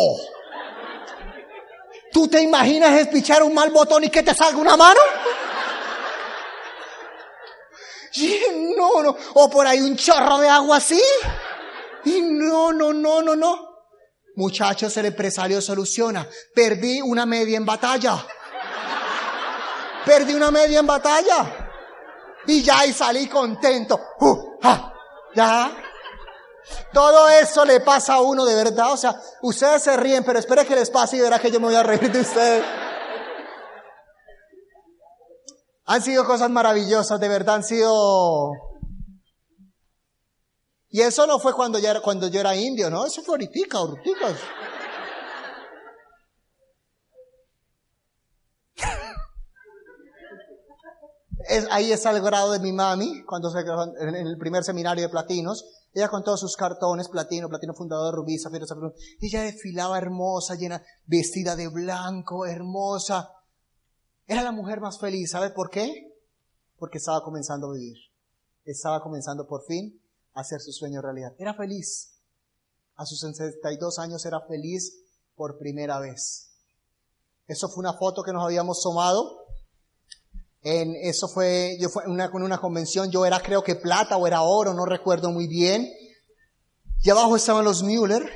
¿Tú te imaginas espichar un mal botón y que te salga una mano? No, no. O por ahí un chorro de agua así. Y no, no, no, no, no. Muchachos, el empresario soluciona. Perdí una media en batalla. Perdí una media en batalla. Y ya y salí contento. Uh, ya. Todo eso le pasa a uno de verdad. O sea, ustedes se ríen, pero espera que les pase y verá que yo me voy a reír de ustedes. Han sido cosas maravillosas, de verdad han sido... Y eso no fue cuando, ya era, cuando yo era indio, ¿no? Eso fue ahorita, ahorita. Es, ahí está el grado de mi mami, cuando se en el primer seminario de platinos. Ella con todos sus cartones, platino, platino fundador, rubí, zafiro, zafiro. Ella desfilaba hermosa, llena, vestida de blanco, hermosa. Era la mujer más feliz. ¿Sabe por qué? Porque estaba comenzando a vivir. Estaba comenzando por fin a hacer su sueño realidad. Era feliz. A sus 62 años era feliz por primera vez. Eso fue una foto que nos habíamos tomado. En, eso fue, yo fue una, con una convención, yo era creo que plata o era oro, no recuerdo muy bien. Y abajo estaban los Müller,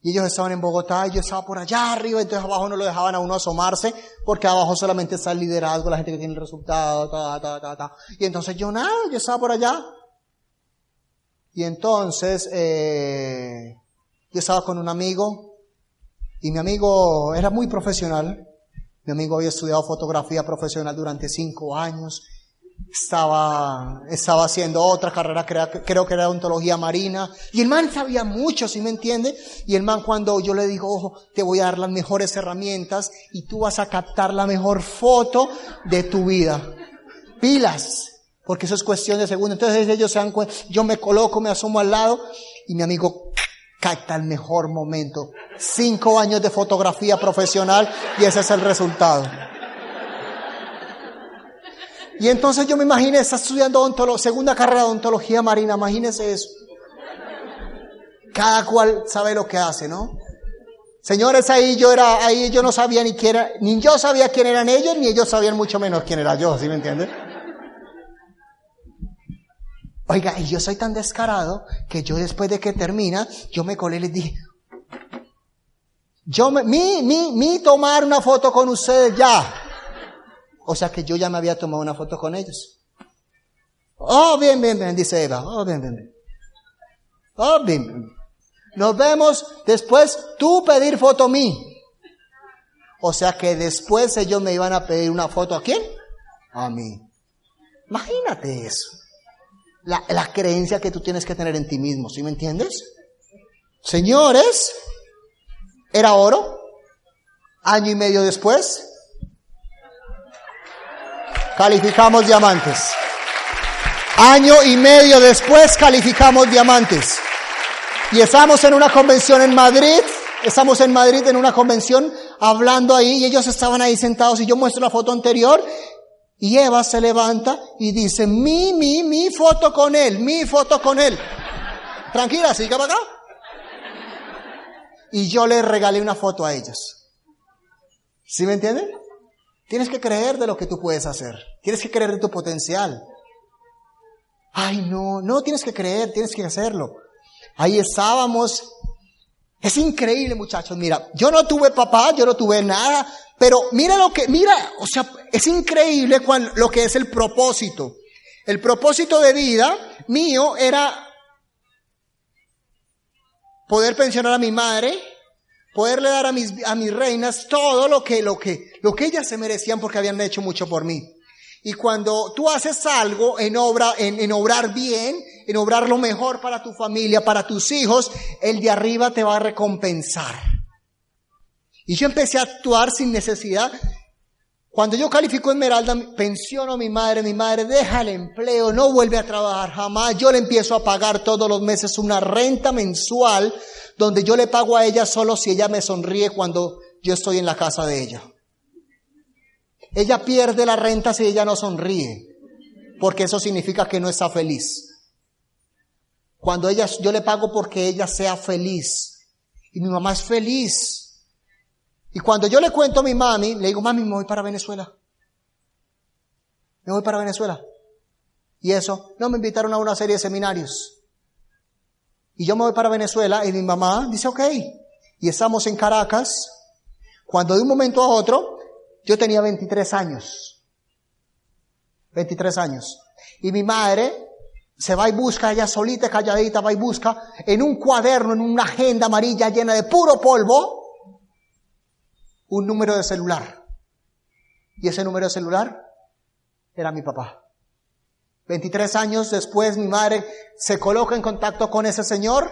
y ellos estaban en Bogotá y yo estaba por allá arriba, entonces abajo no lo dejaban a uno asomarse, porque abajo solamente está el liderazgo, la gente que tiene el resultado, ta, ta, ta, ta. Y entonces yo nada, yo estaba por allá. Y entonces, eh, yo estaba con un amigo, y mi amigo era muy profesional. Mi amigo había estudiado fotografía profesional durante cinco años estaba, estaba haciendo otra carrera, creo, que era ontología marina, y el man sabía mucho, si me entiende? Y el man cuando yo le digo, ojo, te voy a dar las mejores herramientas y tú vas a captar la mejor foto de tu vida. Pilas, porque eso es cuestión de segundos. Entonces ellos se dan yo me coloco, me asomo al lado, y mi amigo capta el mejor momento. Cinco años de fotografía profesional, y ese es el resultado. Y entonces yo me imaginé, está estudiando segunda carrera de ontología marina, imagínese eso. Cada cual sabe lo que hace, ¿no? Señores, ahí yo era, ahí yo no sabía ni quién era, ni yo sabía quién eran ellos, ni ellos sabían mucho menos quién era yo, ¿sí me entienden? Oiga, y yo soy tan descarado que yo después de que termina, yo me colé y les dije, yo me, mi, mi, mi tomar una foto con ustedes ya. O sea que yo ya me había tomado una foto con ellos. Oh, bien, bien, bien, dice Eva. Oh, bien, bien, bien. Oh, bien, bien. Nos vemos después, tú pedir foto a mí. O sea que después ellos me iban a pedir una foto a quién? A mí. Imagínate eso. La, la creencia que tú tienes que tener en ti mismo, ¿sí me entiendes? Señores, era oro. Año y medio después, calificamos diamantes. Año y medio después calificamos diamantes. Y estamos en una convención en Madrid, estamos en Madrid en una convención hablando ahí y ellos estaban ahí sentados y yo muestro la foto anterior y Eva se levanta y dice, mi, mi, mi foto con él, mi foto con él. Tranquila, siga para acá. Y yo le regalé una foto a ellos. ¿Sí me entienden? Tienes que creer de lo que tú puedes hacer. Tienes que creer de tu potencial. Ay, no, no tienes que creer, tienes que hacerlo. Ahí estábamos. Es increíble, muchachos. Mira, yo no tuve papá, yo no tuve nada, pero mira lo que, mira, o sea, es increíble cuando, lo que es el propósito. El propósito de vida mío era poder pensionar a mi madre, poderle dar a mis, a mis reinas todo lo que, lo que, lo que ellas se merecían porque habían hecho mucho por mí. Y cuando tú haces algo en obra, en, en obrar bien, en obrar lo mejor para tu familia, para tus hijos, el de arriba te va a recompensar. Y yo empecé a actuar sin necesidad. Cuando yo califico Esmeralda, pensiono a mi madre, mi madre deja el empleo, no vuelve a trabajar jamás. Yo le empiezo a pagar todos los meses una renta mensual donde yo le pago a ella solo si ella me sonríe cuando yo estoy en la casa de ella. Ella pierde la renta si ella no sonríe, porque eso significa que no está feliz. Cuando ella, yo le pago porque ella sea feliz. Y mi mamá es feliz. Y cuando yo le cuento a mi mami, le digo, mami, me voy para Venezuela. Me voy para Venezuela. Y eso, no me invitaron a una serie de seminarios. Y yo me voy para Venezuela y mi mamá dice, ok. Y estamos en Caracas. Cuando de un momento a otro, yo tenía 23 años. 23 años. Y mi madre se va y busca ella solita, calladita, va y busca en un cuaderno, en una agenda amarilla llena de puro polvo, un número de celular. Y ese número de celular era mi papá. 23 años después mi madre se coloca en contacto con ese señor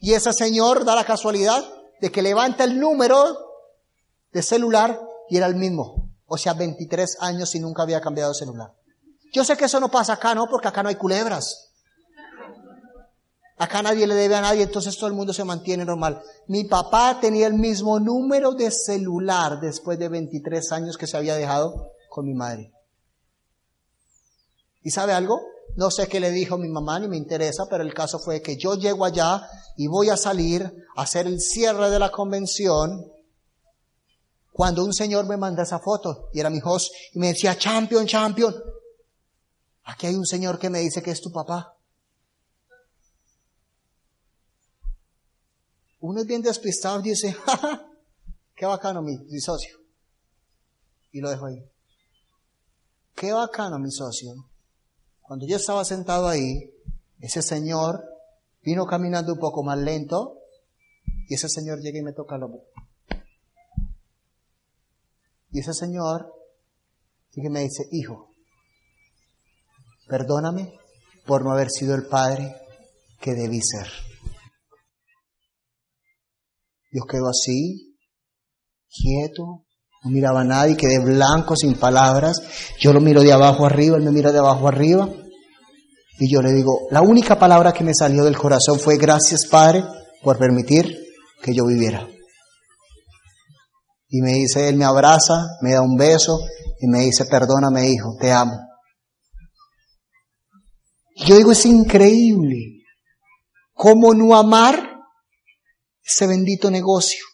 y ese señor da la casualidad de que levanta el número de celular y era el mismo. O sea, 23 años y nunca había cambiado de celular. Yo sé que eso no pasa acá, ¿no? Porque acá no hay culebras. Acá nadie le debe a nadie, entonces todo el mundo se mantiene normal. Mi papá tenía el mismo número de celular después de 23 años que se había dejado con mi madre. ¿Y sabe algo? No sé qué le dijo mi mamá ni me interesa, pero el caso fue que yo llego allá y voy a salir a hacer el cierre de la convención cuando un señor me manda esa foto y era mi host y me decía, champion, champion, aquí hay un señor que me dice que es tu papá. Uno es bien despistado y dice, ¡Ja, qué bacano mi, mi socio. Y lo dejo ahí. Qué bacano mi socio. Cuando yo estaba sentado ahí, ese señor vino caminando un poco más lento y ese señor llega y me toca el hombro. Y ese señor y me dice, hijo, perdóname por no haber sido el padre que debí ser. Yo quedo así, quieto, no miraba a nadie, quedé blanco, sin palabras. Yo lo miro de abajo arriba, él me mira de abajo arriba. Y yo le digo, la única palabra que me salió del corazón fue gracias Padre por permitir que yo viviera. Y me dice, él me abraza, me da un beso y me dice, perdóname hijo, te amo. Yo digo, es increíble. ¿Cómo no amar ese bendito negocio?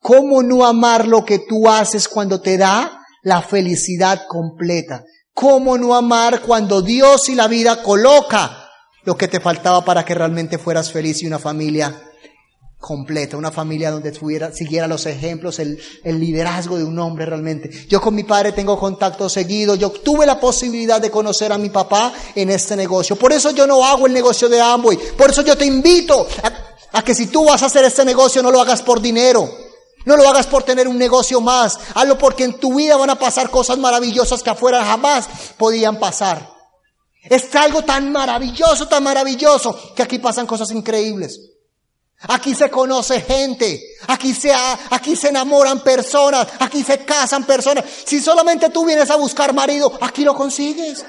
¿Cómo no amar lo que tú haces cuando te da la felicidad completa? ¿Cómo no amar cuando Dios y la vida coloca lo que te faltaba para que realmente fueras feliz y una familia completa, una familia donde tuviera, siguiera los ejemplos, el, liderazgo de un hombre realmente. Yo con mi padre tengo contacto seguido, yo tuve la posibilidad de conocer a mi papá en este negocio. Por eso yo no hago el negocio de Amway, por eso yo te invito a, a que si tú vas a hacer este negocio no lo hagas por dinero. No lo hagas por tener un negocio más. Hazlo porque en tu vida van a pasar cosas maravillosas que afuera jamás podían pasar. Es algo tan maravilloso, tan maravilloso, que aquí pasan cosas increíbles. Aquí se conoce gente, aquí se, aquí se enamoran personas, aquí se casan personas. Si solamente tú vienes a buscar marido, aquí lo consigues.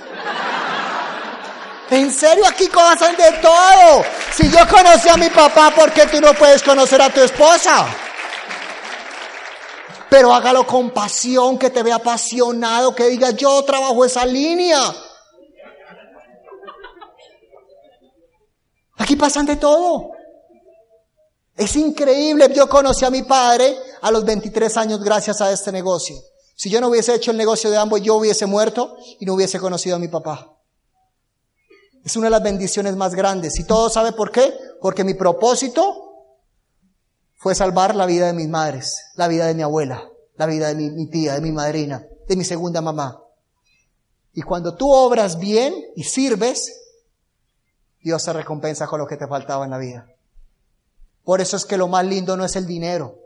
En serio, aquí pasan de todo. Si yo conocí a mi papá, ¿por qué tú no puedes conocer a tu esposa? Pero hágalo con pasión, que te vea apasionado, que diga yo trabajo esa línea. Aquí pasan de todo. Es increíble. Yo conocí a mi padre a los 23 años gracias a este negocio. Si yo no hubiese hecho el negocio de ambos, yo hubiese muerto y no hubiese conocido a mi papá. Es una de las bendiciones más grandes. ¿Y todo sabe por qué? Porque mi propósito fue salvar la vida de mis madres, la vida de mi abuela, la vida de mi, tía, de mi madrina, de mi segunda mamá. Y cuando tú obras bien y sirves, Dios te recompensa con lo que te faltaba en la vida. Por eso es que lo más lindo no es el dinero,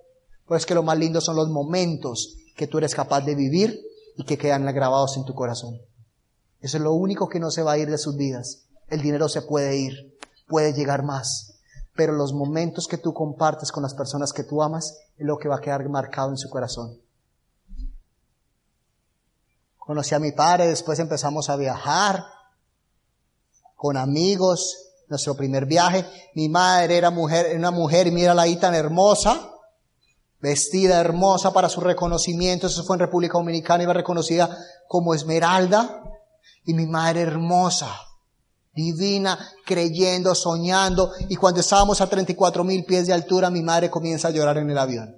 por eso es que lo más lindo son los momentos que tú eres capaz de vivir y que quedan grabados en tu corazón. Eso es lo único que no se va a ir de sus vidas. El dinero se puede ir, puede llegar más, pero los momentos que tú compartes con las personas que tú amas es lo que va a quedar marcado en su corazón. Conocí a mi padre, después empezamos a viajar con amigos, nuestro primer viaje. Mi madre era mujer, una mujer, y mira ahí tan hermosa, vestida hermosa para su reconocimiento. Eso fue en República Dominicana, iba reconocida como Esmeralda. Y mi madre hermosa, divina, creyendo, soñando. Y cuando estábamos a 34 mil pies de altura, mi madre comienza a llorar en el avión.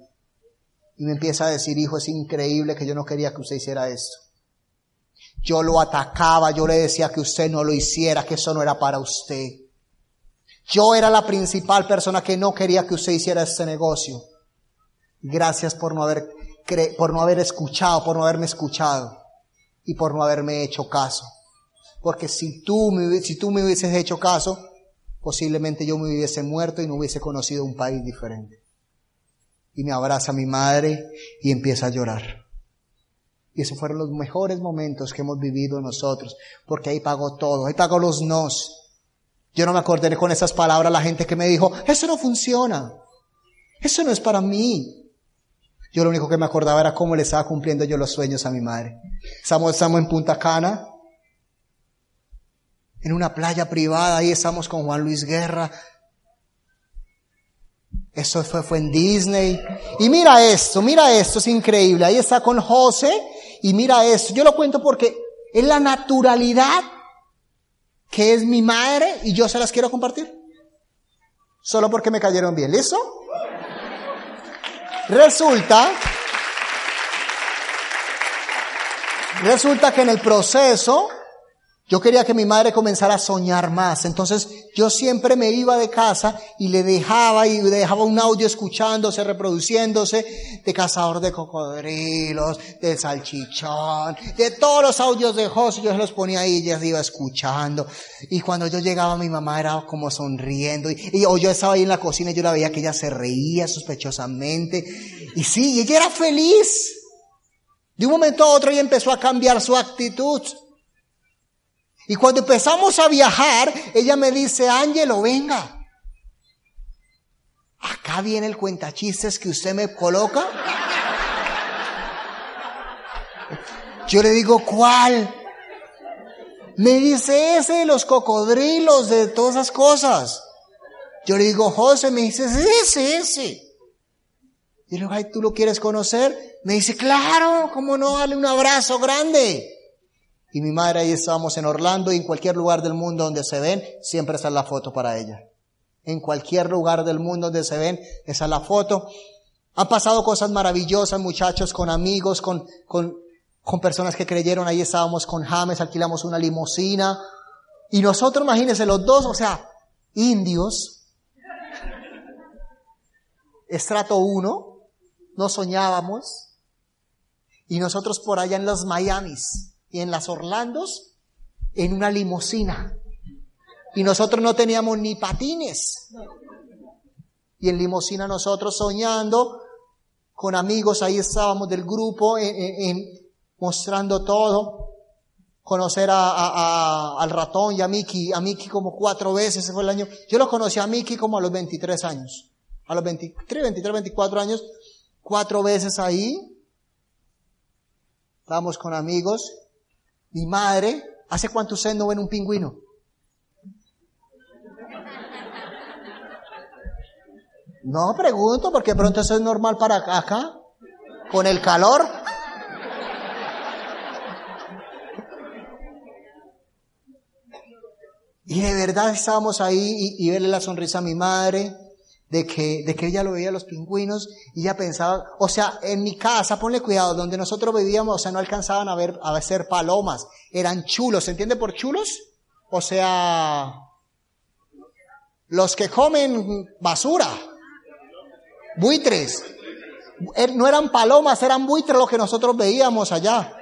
Y me empieza a decir, hijo, es increíble que yo no quería que usted hiciera esto. Yo lo atacaba, yo le decía que usted no lo hiciera, que eso no era para usted. Yo era la principal persona que no quería que usted hiciera este negocio. Gracias por no haber, por no haber escuchado, por no haberme escuchado y por no haberme hecho caso. Porque si tú, me, si tú me hubieses hecho caso, posiblemente yo me hubiese muerto y no hubiese conocido un país diferente. Y me abraza mi madre y empieza a llorar. Y esos fueron los mejores momentos que hemos vivido nosotros, porque ahí pagó todo, ahí pagó los nos, yo no me acordé con esas palabras la gente que me dijo, eso no funciona, eso no es para mí. Yo lo único que me acordaba era cómo le estaba cumpliendo yo los sueños a mi madre. Estamos, estamos en Punta Cana, en una playa privada, ahí estamos con Juan Luis Guerra. Eso fue, fue en Disney. Y mira esto, mira esto, es increíble. Ahí está con José y mira esto. Yo lo cuento porque es la naturalidad que es mi madre y yo se las quiero compartir. Solo porque me cayeron bien. ¿Listo? Resulta, resulta que en el proceso yo quería que mi madre comenzara a soñar más. Entonces yo siempre me iba de casa y le dejaba y dejaba un audio escuchándose, reproduciéndose de cazador de cocodrilos, de salchichón, de todos los audios de José. Yo se los ponía ahí y ella iba escuchando. Y cuando yo llegaba mi mamá era como sonriendo. Y, o yo estaba ahí en la cocina y yo la veía que ella se reía sospechosamente. Y sí, ella era feliz. De un momento a otro ella empezó a cambiar su actitud. Y cuando empezamos a viajar, ella me dice, Ángelo, venga. Acá viene el cuentachistes que usted me coloca. Yo le digo, ¿cuál? Me dice ese de los cocodrilos, de todas esas cosas. Yo le digo, José, me dice, ese, ese. Y le digo, ay, ¿tú lo quieres conocer? Me dice, claro, ¿cómo no? Dale un abrazo grande. Y mi madre ahí estábamos en Orlando y en cualquier lugar del mundo donde se ven, siempre está la foto para ella. En cualquier lugar del mundo donde se ven, esa es la foto. Han pasado cosas maravillosas, muchachos, con amigos, con, con, con personas que creyeron, ahí estábamos con James, alquilamos una limusina. Y nosotros, imagínense, los dos, o sea, indios, estrato uno, no soñábamos. Y nosotros por allá en los Miamis y en las Orlandos, en una limusina. Y nosotros no teníamos ni patines. Y en limusina nosotros soñando, con amigos, ahí estábamos del grupo, mostrando todo. Conocer a, al ratón y a Mickey, a Mickey como cuatro veces, ese fue el año. Yo lo conocí a Mickey como a los 23 años. A los 23, 23, 24 años, cuatro veces ahí. Estábamos con amigos. Mi madre, ¿hace cuánto ustedes no ven un pingüino? No pregunto porque pronto eso es normal para acá, con el calor. Y de verdad estábamos ahí y, verle la sonrisa a mi madre, de que, de que ella lo veía los pingüinos y ella pensaba, o sea, en mi casa, ponle cuidado, donde nosotros vivíamos, o sea, no alcanzaban a ver, a ser palomas, eran chulos, ¿se entiende por chulos? O sea, los que comen basura buitres. Er, no eran palomas, eran buitres lo que nosotros veíamos allá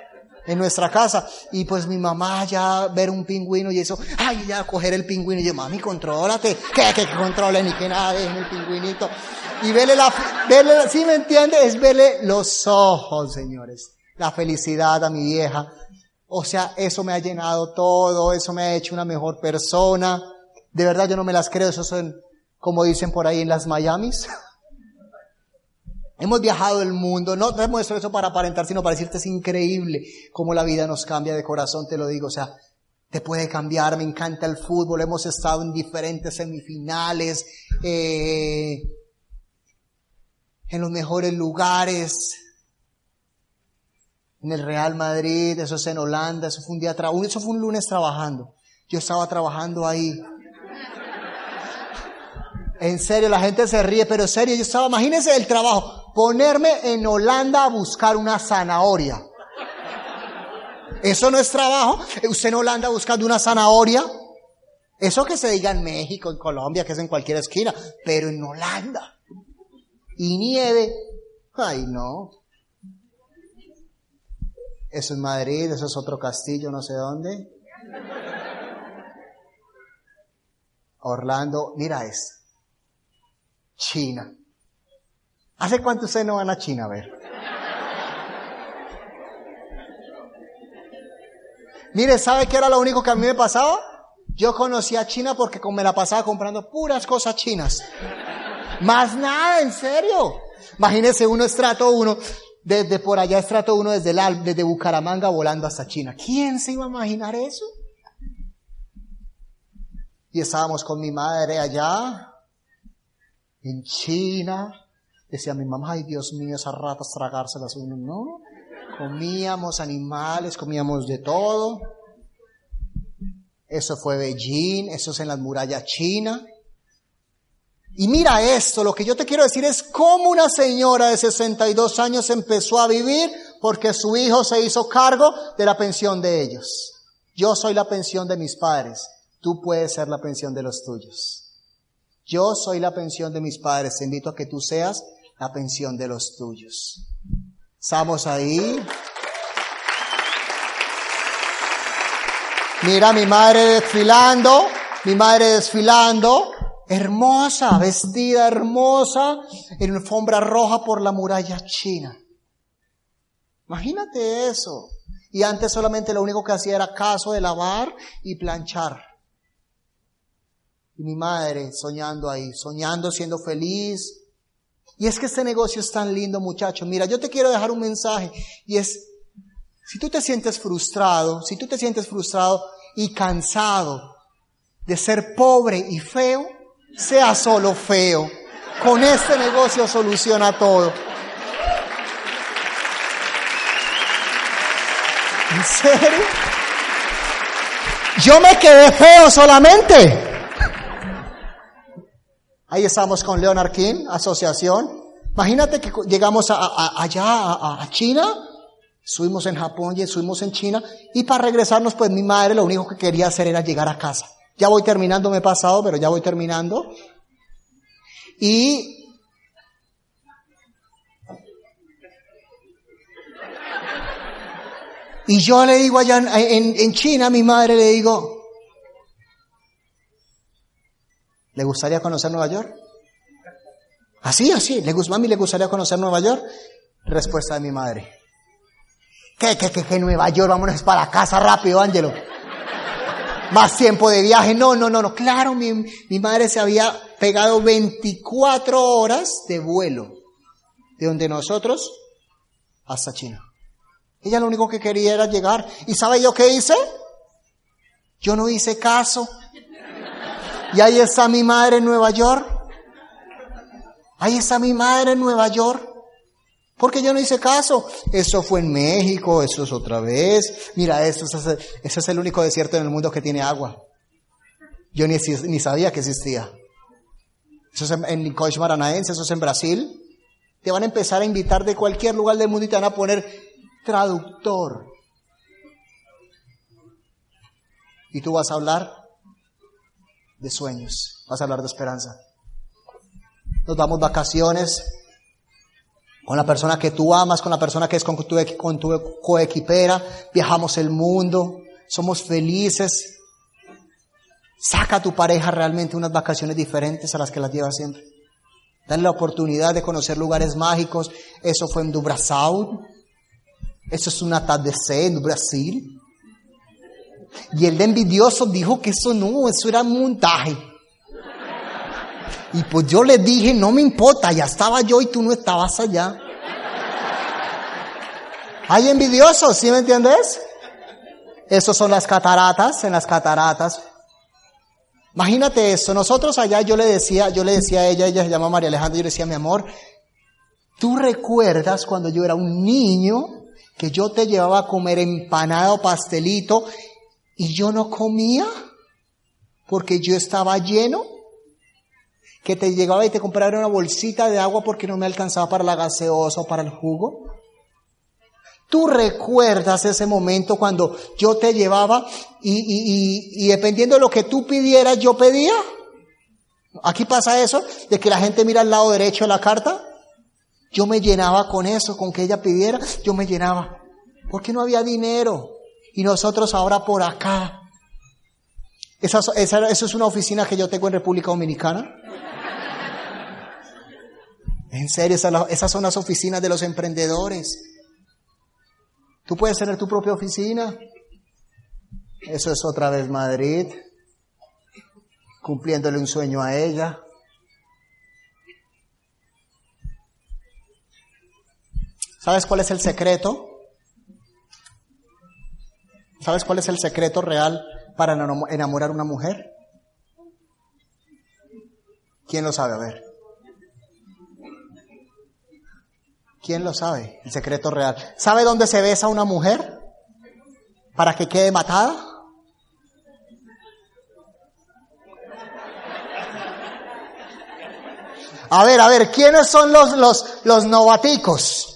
en nuestra casa. Y pues mi mamá ya ver un pingüino y eso, ay, ya coger el pingüino. Y yo, mami, contrólate. ¿Qué? Que controle ni que nada, en el pingüinito. Y verle la, verle, ¿sí me entiende? Es verle los ojos, señores. La felicidad a mi vieja. O sea, eso me ha llenado todo, eso me ha hecho una mejor persona. De verdad yo no me las creo, eso son, como dicen por ahí en las Miamis. Hemos viajado el mundo, no te muestro eso para aparentar, sino para decirte es increíble cómo la vida nos cambia de corazón, te lo digo, o sea, te puede cambiar, me encanta el fútbol, hemos estado en diferentes semifinales, eh, en los mejores lugares, en el Real Madrid, eso es en Holanda, eso fue un día, eso fue un lunes trabajando, yo estaba trabajando ahí, en serio, la gente se ríe, pero en serio, yo estaba, imagínense el trabajo, ponerme en Holanda a buscar una zanahoria. Eso no es trabajo. Usted en Holanda buscando una zanahoria. Eso que se diga en México, en Colombia, que es en cualquier esquina, pero en Holanda. Y nieve. Ay, no. Eso es Madrid, eso es otro castillo, no sé dónde. Orlando, mira esto. China. ¿Hace cuánto ustedes no van a China a ver? Mire, ¿sabe qué era lo único que a mí me pasaba? Yo conocía a China porque me la pasaba comprando puras cosas chinas. Más nada, en serio. Imagínese uno estrato uno, desde por allá estrato uno desde, el, desde Bucaramanga volando hasta China. ¿Quién se iba a imaginar eso? Y estábamos con mi madre allá, en China. Decía mi mamá, ay Dios mío, esas ratas tragárselas uno, no. Comíamos animales, comíamos de todo. Eso fue Beijing, eso es en las murallas chinas. Y mira esto, lo que yo te quiero decir es cómo una señora de 62 años empezó a vivir porque su hijo se hizo cargo de la pensión de ellos. Yo soy la pensión de mis padres, tú puedes ser la pensión de los tuyos. Yo soy la pensión de mis padres, te invito a que tú seas la pensión de los tuyos. Estamos ahí. Mira mi madre desfilando, mi madre desfilando, hermosa, vestida hermosa, en alfombra roja por la muralla china. Imagínate eso. Y antes solamente lo único que hacía era caso de lavar y planchar. Y mi madre soñando ahí, soñando, siendo feliz. Y es que este negocio es tan lindo, muchacho. Mira, yo te quiero dejar un mensaje y es, si tú te sientes frustrado, si tú te sientes frustrado y cansado de ser pobre y feo, sea solo feo. Con este negocio soluciona todo. ¿En serio? Yo me quedé feo solamente. Ahí estamos con Leonard King, asociación. Imagínate que llegamos allá, a, China, Estuvimos en Japón y estuvimos en China. Y para regresarnos, pues mi madre lo único que quería hacer era llegar a casa. Ya voy terminando, me he pasado, pero ya voy terminando. Y Y yo le digo allá en, en, China, a mi madre le digo, ¿le gustaría conocer Nueva York? Así, así, ¿le, mami, ¿le gustaría conocer Nueva York? Respuesta de mi madre. ¿Qué, qué, qué, qué Nueva York? Vámonos para casa rápido, Ángelo. Más tiempo de viaje. No, no, no, no. Claro, mi, mi madre se había pegado 24 horas de vuelo. De donde nosotros hasta China. Ella lo único que quería era llegar. ¿Y sabe yo qué hice? Yo no hice caso. Y ahí está mi madre en Nueva York. Ahí está mi madre en Nueva York. Porque yo no hice caso. Eso fue en México, eso es otra vez. Mira, eso es, el único desierto en el mundo que tiene agua. Yo ni, ni sabía que existía. Eso es en, en Maranaense, eso es en Brasil. Te van a empezar a invitar de cualquier lugar del mundo y te van a poner traductor. Y tú vas a hablar de sueños, vas a hablar de esperanza. Nos damos vacaciones con la persona que tú amas, con la persona que es con tu, con tu coequipera, viajamos el mundo, somos felices. Saca a tu pareja realmente unas vacaciones diferentes a las que las lleva siempre. Dale la oportunidad de conocer lugares mágicos. Eso fue en Dubrasau, eso es un atardecer en Brasil. Y el envidioso dijo que eso no, eso era montaje. Y pues yo le dije, no me importa, ya estaba yo y tú no estabas allá. Hay envidiosos, ¿sí me entiendes? Esas son las cataratas, en las cataratas. Imagínate eso, nosotros allá yo le decía, yo le decía a ella, ella se llama María Alejandra, yo le decía, mi amor, ¿tú recuerdas cuando yo era un niño que yo te llevaba a comer empanado, pastelito, y yo no comía porque yo estaba lleno, que te llegaba y te compraba una bolsita de agua porque no me alcanzaba para la gaseosa o para el jugo. Tú recuerdas ese momento cuando yo te llevaba y, y, y, dependiendo de lo que tú pidieras, yo pedía. Aquí pasa eso, de que la gente mira al lado derecho de la carta yo me llenaba con eso, con que ella pidiera, yo me llenaba. Porque no había dinero. Y nosotros ahora por acá. Esa, esa, eso es una oficina que yo tengo en República Dominicana. En serio, esas son las oficinas de los emprendedores. Tú puedes tener tu propia oficina. Eso es otra vez Madrid, cumpliéndole un sueño a ella. ¿Sabes cuál es el secreto? ¿Sabes cuál es el secreto real para enamorar a una mujer? ¿Quién lo sabe? A ver. ¿Quién lo sabe? El secreto real. ¿Sabe dónde se besa una mujer? Para que quede matada. A ver, a ver, ¿quiénes son los, los, los novaticos?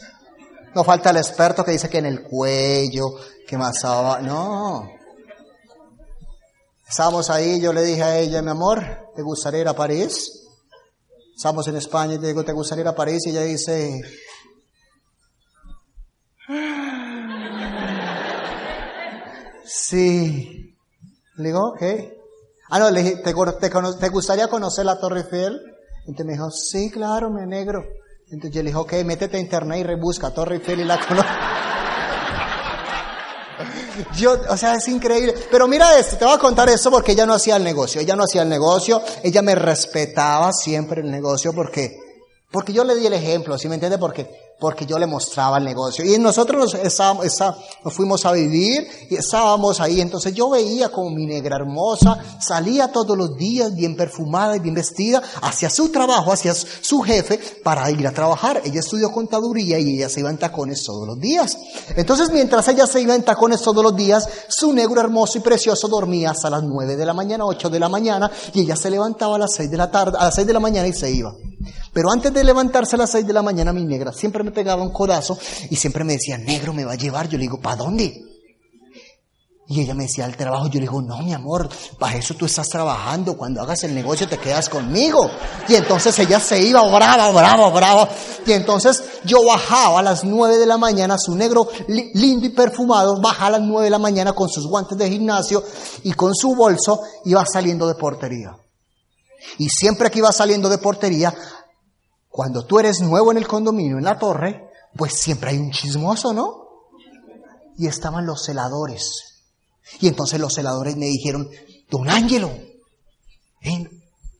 No falta el experto que dice que en el cuello, que más No. Estábamos ahí, yo le dije a ella, mi amor, ¿te gustaría ir a París? Estamos en España y le digo, ¿te gustaría ir a París? Y ella dice, sí. Le digo, ok. Ah, no, le dije, ¿te, te, gustaría conocer la Torre Eiffel? Y entonces me dijo, sí, claro, me negro. Entonces yo le dije, ok, métete a internet y rebusca Torre Eiffel y la conozco. Yo, o sea, es increíble. Pero mira esto, te voy a contar esto porque ella no hacía el negocio. Ella no hacía el negocio, ella me respetaba siempre el negocio porque, porque yo le di el ejemplo, ¿sí me entiende? Porque porque yo le mostraba el negocio. Y nosotros estábamos, nos fuimos a vivir y estábamos ahí. Entonces yo veía como mi negra hermosa salía todos los días bien perfumada y bien vestida hacia su trabajo, hacia su jefe para ir a trabajar. Ella estudió contaduría y ella se iba en tacones todos los días. Entonces mientras ella se iba en tacones todos los días, su negro hermoso y precioso dormía hasta las nueve de la mañana, ocho de la mañana y ella se levantaba a las seis de la tarde, a las seis de la mañana y se iba. Pero antes de levantarse a las 6 de la mañana, mi negra siempre me pegaba un codazo y siempre me decía, negro, me va a llevar. Yo le digo, ¿para dónde? Y ella me decía, al trabajo. Yo le digo, no, mi amor, para eso tú estás trabajando. Cuando hagas el negocio te quedas conmigo. Y entonces ella se iba brava, brava, brava. Y entonces yo bajaba a las 9 de la mañana, su negro li- lindo y perfumado, baja a las 9 de la mañana con sus guantes de gimnasio y con su bolso iba saliendo de portería. Y siempre que iba saliendo de portería, cuando tú eres nuevo en el condominio, en la torre, pues siempre hay un chismoso, ¿no? Y estaban los celadores. Y entonces los celadores me dijeron, don Ángelo,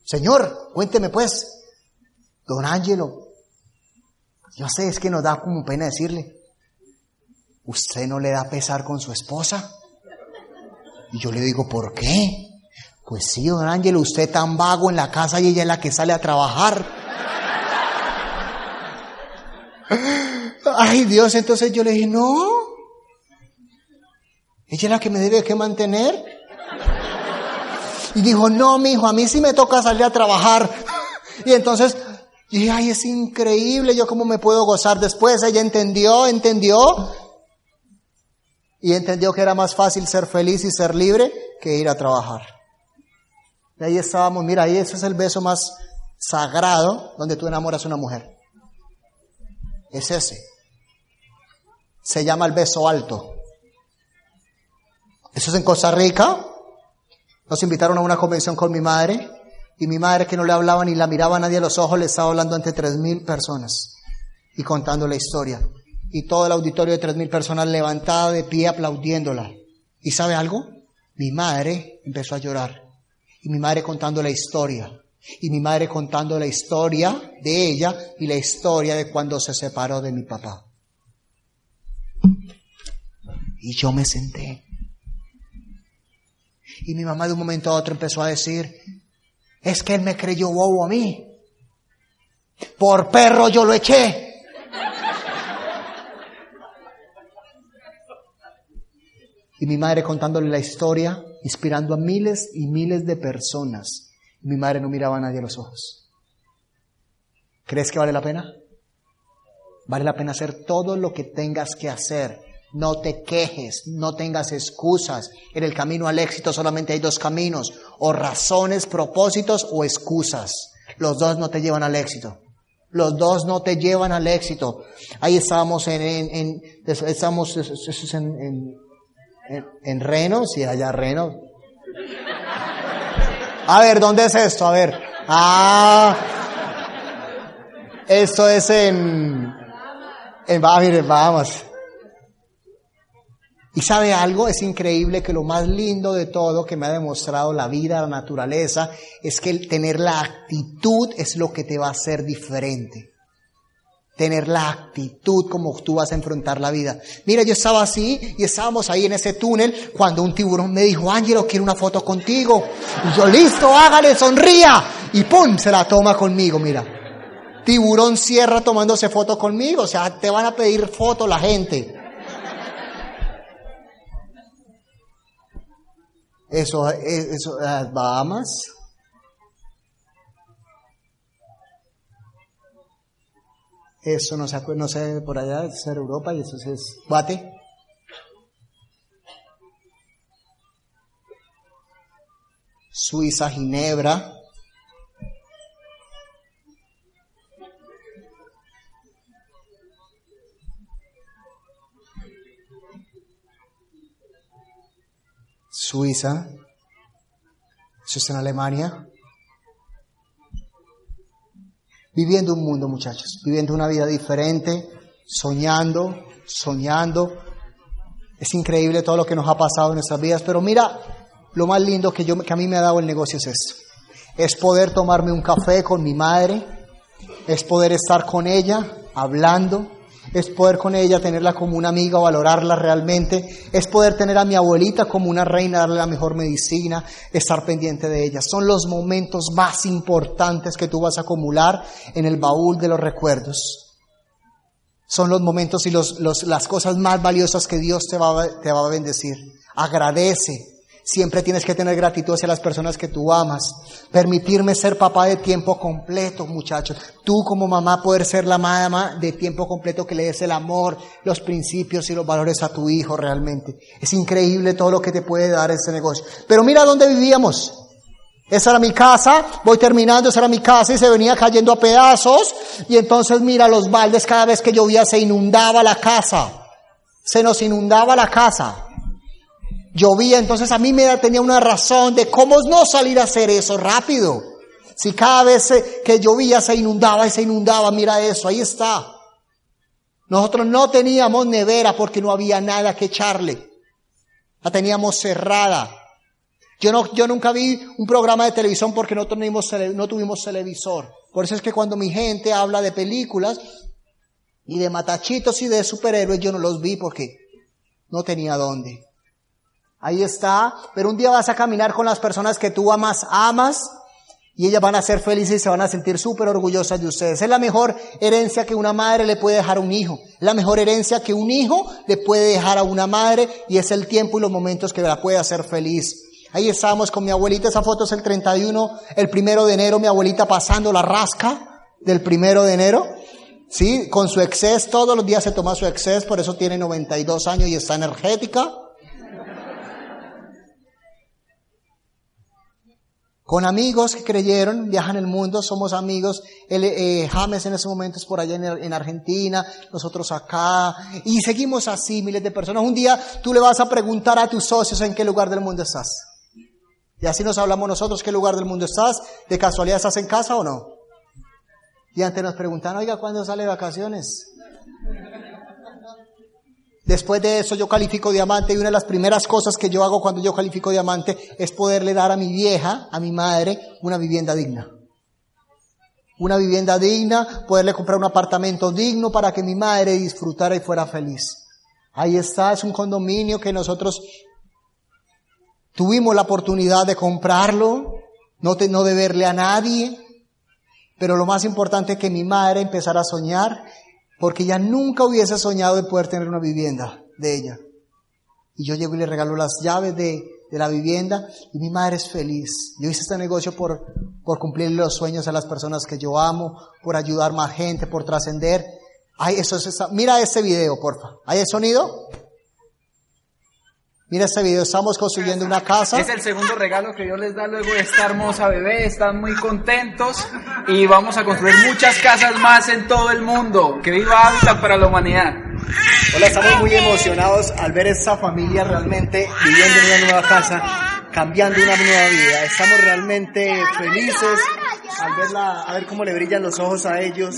señor, cuénteme pues, don Ángelo, yo sé, es que nos da como pena decirle, ¿usted no le da pesar con su esposa? Y yo le digo, ¿por qué? Pues sí, don Ángelo, usted tan vago en la casa y ella es la que sale a trabajar. Ay Dios, entonces yo le dije, no, ella es la que me debe que mantener. Y dijo, no, mi hijo, a mí sí me toca salir a trabajar. Y entonces dije, ay, es increíble, yo cómo me puedo gozar después. Ella entendió, entendió. Y entendió que era más fácil ser feliz y ser libre que ir a trabajar. Y ahí estábamos, mira, ahí ese es el beso más sagrado donde tú enamoras a una mujer. Es ese. Se llama el beso alto. Eso es en Costa Rica. Nos invitaron a una convención con mi madre y mi madre que no le hablaba ni la miraba a nadie a los ojos le estaba hablando ante tres mil personas y contando la historia. Y todo el auditorio de tres mil personas levantada de pie aplaudiéndola. ¿Y sabe algo? Mi madre empezó a llorar. Y mi madre contando la historia. Y mi madre contando la historia de ella y la historia de cuando se separó de mi papá. Y yo me senté. Y mi mamá de un momento a otro empezó a decir, es que él me creyó bobo a mí. Por perro yo lo eché. Y mi madre contándole la historia, inspirando a miles y miles de personas. Mi madre no miraba a nadie a los ojos. ¿Crees que vale la pena? Vale la pena hacer todo lo que tengas que hacer. No te quejes, no tengas excusas. En el camino al éxito solamente hay dos caminos, o razones, propósitos o excusas. Los dos no te llevan al éxito. Los dos no te llevan al éxito. Ahí estábamos en, en, en en, en, en, en Reno, sí, allá Reno. A ver, ¿dónde es esto? A ver. Ah, esto es en, en, ah, mire, Bahamas. Y sabe algo, es increíble que lo más lindo de todo que me ha demostrado la vida, la naturaleza, es que tener la actitud es lo que te va a hacer diferente. Tener la actitud como tú vas a enfrentar la vida. Mira, yo estaba así y estábamos ahí en ese túnel cuando un tiburón me dijo, Ángelo, quiero una foto contigo. Y yo, listo, hágale, sonría. Y pum, se la toma conmigo, mira. Tiburón cierra tomándose foto conmigo. O sea, te van a pedir foto la gente. Eso, eso, las Bahamas. Eso no acuerda, no sé, por allá, ser Europa y eso es Guate. Suiza, Ginebra. Suiza, eso está en Alemania. Viviendo un mundo, muchachos, viviendo una vida diferente, soñando, soñando. Es increíble todo lo que nos ha pasado en nuestras vidas, pero mira, lo más lindo que, yo, que a mí me ha dado el negocio es esto. Es poder tomarme un café con mi madre, es poder estar con ella hablando, es poder con ella tenerla como una amiga, valorarla realmente, es poder tener a mi abuelita como una reina, darle la mejor medicina, estar pendiente de ella. Son los momentos más importantes que tú vas a acumular en el baúl de los recuerdos. Son los momentos y los, las cosas más valiosas que Dios te va, te va a bendecir. Agradece. Siempre tienes que tener gratitud hacia las personas que tú amas. Permitirme ser papá de tiempo completo, muchachos. Tú como mamá poder ser la mamá de tiempo completo que le des el amor, los principios y los valores a tu hijo realmente. Es increíble todo lo que te puede dar ese negocio. Pero mira dónde vivíamos. Esa era mi casa, voy terminando, esa era mi casa y se venía cayendo a pedazos. Y entonces mira los baldes, cada vez que llovía se inundaba la casa. Se nos inundaba la casa llovía, entonces a mí me tenía una razón de cómo no salir a hacer eso rápido. Si cada vez que llovía se inundaba y se inundaba, mira eso, ahí está. Nosotros no teníamos nevera porque no había nada que echarle. La teníamos cerrada. Yo, no, yo nunca vi un programa de televisión porque no tuvimos, no tuvimos televisor. Por eso es que cuando mi gente habla de películas y de matachitos y de superhéroes, yo no los vi porque no tenía dónde. Ahí está. Pero un día vas a caminar con las personas que tú amas, amas, y ellas van a ser felices y se van a sentir súper orgullosas de ustedes. Es la mejor herencia que una madre le puede dejar a un hijo. Es la mejor herencia que un hijo le puede dejar a una madre y es el tiempo y los momentos que la puede hacer feliz. Ahí estábamos con mi abuelita, esa foto es el 31, el primero de enero, mi abuelita pasando la rasca del primero de enero. Sí, con su exceso, todos los días se toma su exceso, por eso tiene 92 años y está energética. Con amigos que creyeron, viajan el mundo, somos amigos. Eh, James en ese momento es por allá en, Argentina, nosotros acá, y seguimos así, miles de personas. Un día tú le vas a preguntar a tus socios en qué lugar del mundo estás. Y así nos hablamos nosotros, ¿qué lugar del mundo estás? ¿De casualidad estás en casa o no? Y antes nos preguntan, oiga, ¿cuándo sale de vacaciones? Después de eso yo califico diamante y una de las primeras cosas que yo hago cuando yo califico diamante es poderle dar a mi vieja, a mi madre, una vivienda digna. Una vivienda digna, poderle comprar un apartamento digno para que mi madre disfrutara y fuera feliz. Ahí está, es un condominio que nosotros tuvimos la oportunidad de comprarlo, no, no deberle a nadie, pero lo más importante es que mi madre empezara a soñar porque ella nunca hubiese soñado de poder tener una vivienda de ella. Y yo llego y le regalo las llaves de, de la vivienda y mi madre es feliz. Yo hice este negocio por, por cumplir los sueños a las personas que yo amo, por ayudar más gente, por trascender. Ay, eso es Mira ese video, porfa. ¿Hay el sonido? Mira este video, estamos construyendo una casa. Es el segundo regalo que Dios les da luego de esta hermosa bebé. Están muy contentos y vamos a construir muchas casas más en todo el mundo. Que viva Hábitat para la humanidad. Hola, estamos muy emocionados al ver esta familia realmente viviendo en una nueva casa, cambiando una nueva vida. Estamos realmente felices al verla, a ver cómo le brillan los ojos a ellos,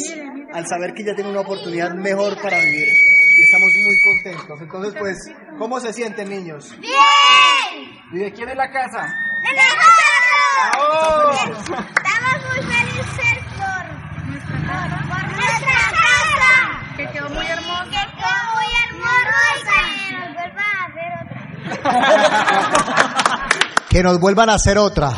al saber que ya tienen una oportunidad mejor para vivir. Y estamos muy contentos. Entonces, pues, ¿Cómo se sienten, niños? ¡Bien! ¿Y de quién es la casa? ¡De nosotros! Estamos muy felices por nuestra casa. Por nuestra casa. Que quedó muy hermosa. Que quedó muy hermosa. Que nos vuelvan a hacer otra. que nos vuelvan a hacer otra.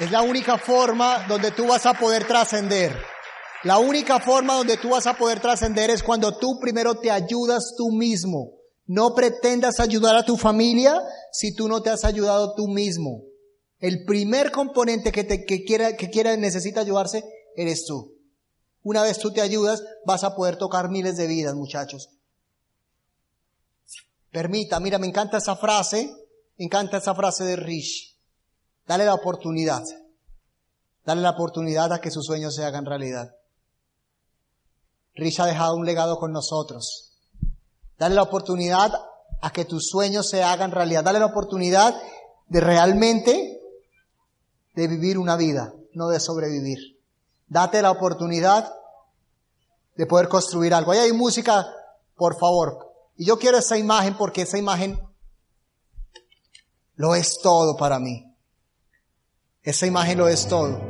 Es la única forma donde tú vas a poder trascender. La única forma donde tú vas a poder trascender es cuando tú primero te ayudas tú mismo. No pretendas ayudar a tu familia si tú no te has ayudado tú mismo. El primer componente que, te, que quiera, que quiera, necesita ayudarse, eres tú. Una vez tú te ayudas, vas a poder tocar miles de vidas, muchachos. Permita, mira, me encanta esa frase, me encanta esa frase de Rich. Dale la oportunidad. Dale la oportunidad a que sus sueños se hagan realidad. Rich ha dejado un legado con nosotros. Dale la oportunidad a que tus sueños se hagan realidad. Dale la oportunidad de realmente de vivir una vida, no de sobrevivir. Date la oportunidad de poder construir algo. Ahí hay música, por favor. Y yo quiero esa imagen porque esa imagen lo es todo para mí. Esa imagen lo es todo.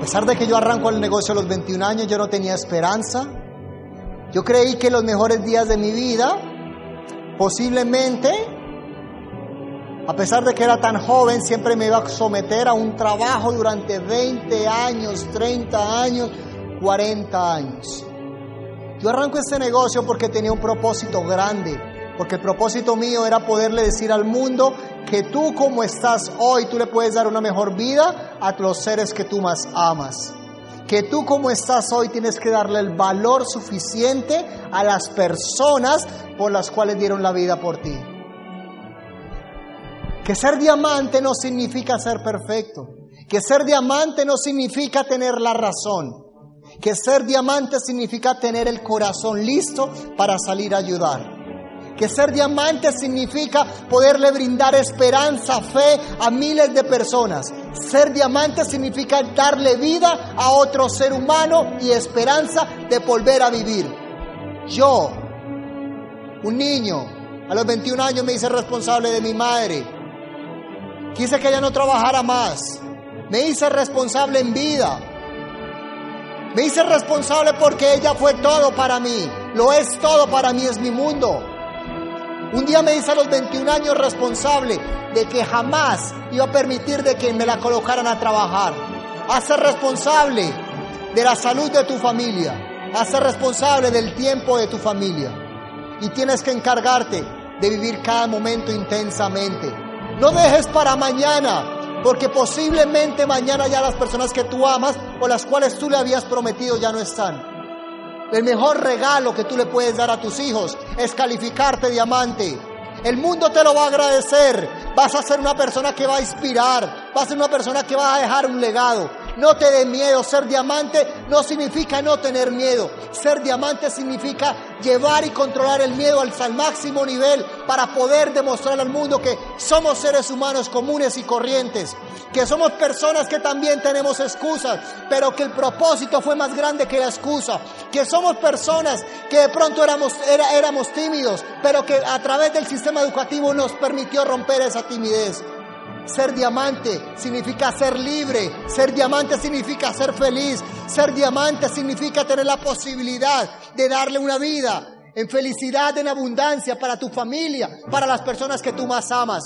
A pesar de que yo arranco el negocio a los 21 años, yo no tenía esperanza. Yo creí que los mejores días de mi vida, posiblemente, a pesar de que era tan joven, siempre me iba a someter a un trabajo durante 20 años, 30 años, 40 años. Yo arranco este negocio porque tenía un propósito grande, porque el propósito mío era poderle decir al mundo que tú como estás hoy, tú le puedes dar una mejor vida a los seres que tú más amas. Que tú como estás hoy tienes que darle el valor suficiente a las personas por las cuales dieron la vida por ti. Que ser diamante no significa ser perfecto. Que ser diamante no significa tener la razón. Que ser diamante significa tener el corazón listo para salir a ayudar. Que ser diamante significa poderle brindar esperanza, fe a miles de personas. Ser diamante significa darle vida a otro ser humano y esperanza de volver a vivir. Yo, un niño, a los 21 años me hice responsable de mi madre. Quise que ella no trabajara más. Me hice responsable en vida. Me hice responsable porque ella fue todo para mí. Lo es todo para mí, es mi mundo. Un día me hice a los 21 años responsable de que jamás iba a permitir de que me la colocaran a trabajar. Ser responsable de la salud de tu familia. Ser responsable del tiempo de tu familia. Y tienes que encargarte de vivir cada momento intensamente. No dejes para mañana, porque posiblemente mañana ya las personas que tú amas o las cuales tú le habías prometido ya no están. El mejor regalo que tú le puedes dar a tus hijos es calificarte diamante. El mundo te lo va a agradecer. Vas a ser una persona que va a inspirar. Vas a ser una persona que va a dejar un legado. No te dé miedo. Ser diamante no significa no tener miedo. Ser diamante significa llevar y controlar el miedo al, máximo nivel para poder demostrar al mundo que somos seres humanos comunes y corrientes. Que somos personas que también tenemos excusas, pero que el propósito fue más grande que la excusa. Que somos personas que de pronto éramos, éramos tímidos, pero que a través del sistema educativo nos permitió romper esa timidez. Ser diamante significa ser libre, ser diamante significa ser feliz, ser diamante significa tener la posibilidad de darle una vida en felicidad, en abundancia para tu familia, para las personas que tú más amas.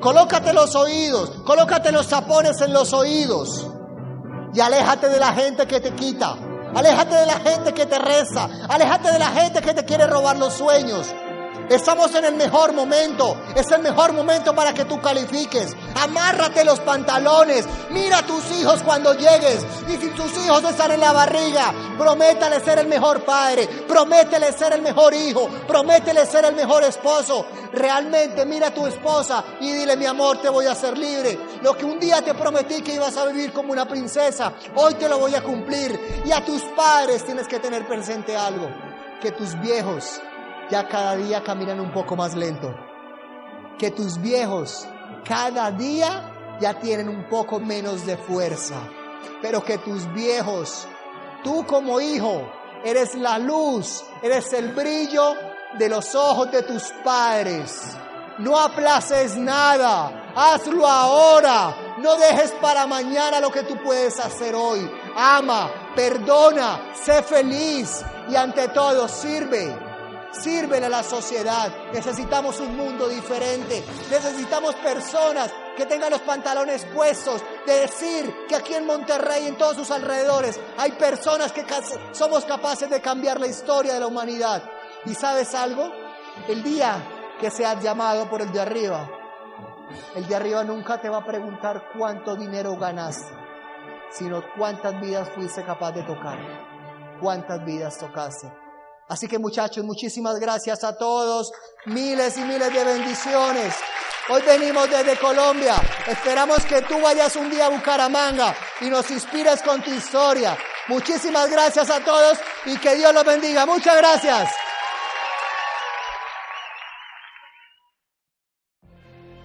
Colócate los oídos, colócate los tapones en los oídos y aléjate de la gente que te quita, aléjate de la gente que te reza, aléjate de la gente que te quiere robar los sueños. Estamos en el mejor momento. Es el mejor momento para que tú califiques. Amárrate los pantalones. Mira a tus hijos cuando llegues. Y si tus hijos están en la barriga, prométale ser el mejor padre. Prométele ser el mejor hijo. Prométele ser el mejor esposo. Realmente mira a tu esposa y dile, mi amor, te voy a hacer libre. Lo que un día te prometí que ibas a vivir como una princesa, hoy te lo voy a cumplir. Y a tus padres tienes que tener presente algo. Que tus viejos ya cada día caminan un poco más lento. Que tus viejos cada día ya tienen un poco menos de fuerza. Pero que tus viejos, tú como hijo, eres la luz, eres el brillo de los ojos de tus padres. No aplaces nada, hazlo ahora. No dejes para mañana lo que tú puedes hacer hoy. Ama, perdona, sé feliz y ante todo sirve. Sírvele a la sociedad. Necesitamos un mundo diferente. Necesitamos personas que tengan los pantalones puestos de decir que aquí en Monterrey, en todos sus alrededores, hay personas que somos capaces de cambiar la historia de la humanidad. ¿Y sabes algo? El día que seas llamado por el de arriba, el de arriba nunca te va a preguntar cuánto dinero ganaste, sino cuántas vidas fuiste capaz de tocar, cuántas vidas tocaste. Así que muchachos, muchísimas gracias a todos. Miles y miles de bendiciones. Hoy venimos desde Colombia. Esperamos que tú vayas un día a Bucaramanga y nos inspires con tu historia. Muchísimas gracias a todos y que Dios los bendiga. Muchas gracias.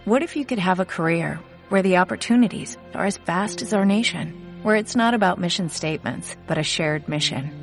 What if you could have a career where the opportunities are as vast as our nation, where it's not about mission statements, but a shared mission?